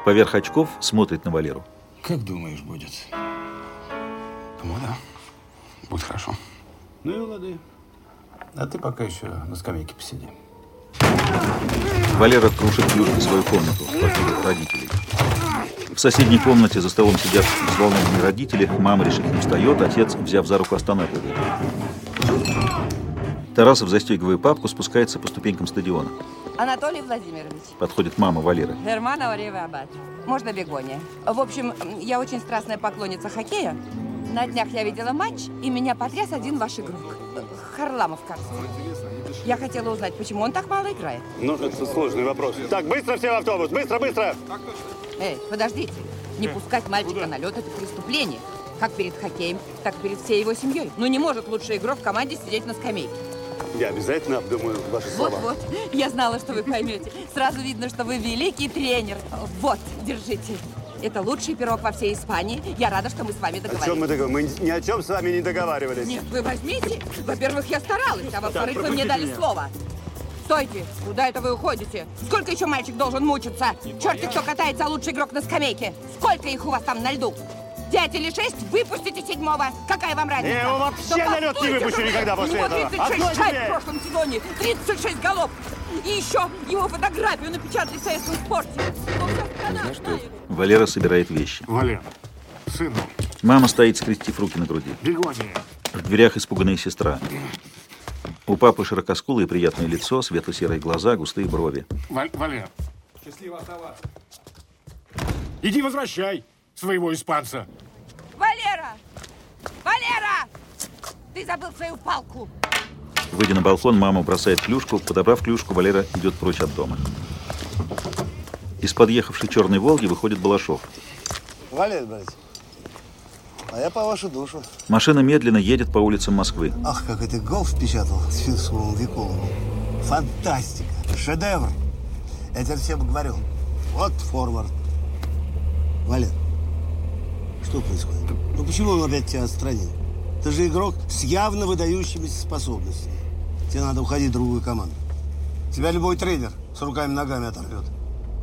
Speaker 4: Поверх очков смотрит на Валеру.
Speaker 16: Как думаешь, будет? Думаю, да. Будет хорошо. Ну и лады. А ты пока еще на скамейке посиди.
Speaker 4: Валера крушит клюшкой свою комнату, покинув родителей. В соседней комнате за столом сидят взволнованные родители. Мама решительно встает, отец, взяв за руку, останавливает. Тарасов, застегивая папку, спускается по ступенькам стадиона.
Speaker 8: Анатолий Владимирович.
Speaker 4: Подходит мама Валеры.
Speaker 8: Германа Варева Абад. Можно бегония. В общем, я очень страстная поклонница хоккея. На днях я видела матч, и меня потряс один ваш игрок. Харламов, кажется. Я хотела узнать, почему он так мало играет.
Speaker 16: Ну, это сложный вопрос. Так, быстро все в автобус! Быстро, быстро!
Speaker 8: Эй, подождите. Не пускать мальчика на лед – это преступление. Как перед хоккеем, так перед всей его семьей. Ну не может лучший игрок в команде сидеть на скамейке.
Speaker 16: Я обязательно обдумаю ваши слова.
Speaker 8: Вот-вот, я знала, что вы поймете. Сразу видно, что вы великий тренер. Вот, держите. Это лучший пирог во всей Испании. Я рада, что мы с вами
Speaker 16: О чем
Speaker 8: договорились.
Speaker 16: мы договаривались? Мы ни о чем с вами не договаривались.
Speaker 8: Нет, вы возьмите. Во-первых, я старалась, а во-вторых, вы мне дали
Speaker 16: меня.
Speaker 8: слово. Стойте! Куда это вы уходите? Сколько еще мальчик должен мучиться? Черти, кто катается, а лучший игрок на скамейке. Сколько их у вас там на льду? Пять или шесть? Выпустите седьмого. Какая вам разница?
Speaker 16: Я его вообще
Speaker 8: Да
Speaker 16: на лед не выпущу никогда после
Speaker 8: У него
Speaker 16: этого.
Speaker 8: 36
Speaker 16: Откройте
Speaker 8: шайб
Speaker 16: дверь!
Speaker 8: в прошлом сезоне. 36 голов. И еще его фотографию напечатали в советском спорте. Ну, знает.
Speaker 4: Валера собирает вещи.
Speaker 34: Валер, сыну,
Speaker 4: Мама стоит, скрестив руки на груди.
Speaker 34: бегония.
Speaker 4: В дверях испуганная сестра. У папы широкоскулое и приятное лицо, светло-серые глаза, густые брови.
Speaker 34: Валь- Валер. Счастливо оставаться. Иди возвращай своего испанца.
Speaker 8: Валера! Валера! Ты забыл свою палку.
Speaker 4: Выйдя на балкон, мама бросает клюшку. Подобрав клюшку, Валера идет прочь от дома. Из подъехавшей черной «Волги» выходит Балашов.
Speaker 27: Валерий, братец, а я по вашу душу.
Speaker 4: Машина медленно едет по улицам Москвы.
Speaker 27: Ах, как это гол впечатал с Виколовым. Фантастика, шедевр. Я тебе всем говорю. Вот форвард. Валер, что происходит? Ну почему он опять тебя отстранил? Ты же игрок с явно выдающимися способностями. Тебе надо уходить в другую команду. Тебя любой тренер с руками-ногами оторвет.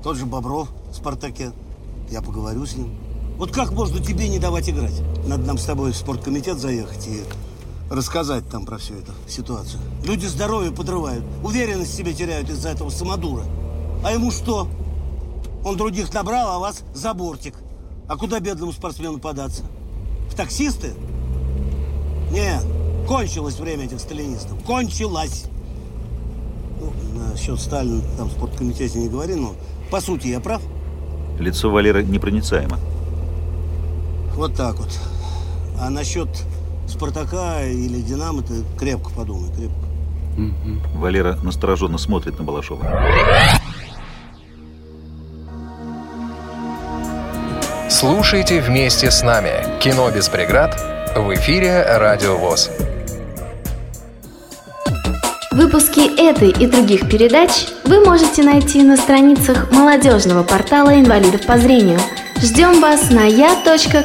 Speaker 27: Тот же Бобров в «Спартаке». Я поговорю с ним. Вот как можно тебе не давать играть? Надо нам с тобой в спорткомитет заехать и рассказать там про всю эту ситуацию. Люди здоровье подрывают, уверенность в себе теряют из-за этого самодура. А ему что? Он других набрал, а вас за бортик. А куда бедному спортсмену податься? В таксисты? Нет, кончилось время этих сталинистов. Кончилось! Ну, насчет Сталина там в спорткомитете не говори, но по сути я прав.
Speaker 4: Лицо Валеры непроницаемо.
Speaker 27: Вот так вот. А насчет Спартака или Динамо ты крепко подумай, крепко.
Speaker 4: Валера настороженно смотрит на Балашова.
Speaker 1: Слушайте вместе с нами «Кино без преград» в эфире «Радио ВОЗ».
Speaker 38: Выпуски этой и других передач вы можете найти на страницах молодежного портала инвалидов по зрению. Ждем вас на я.ксрк.ру.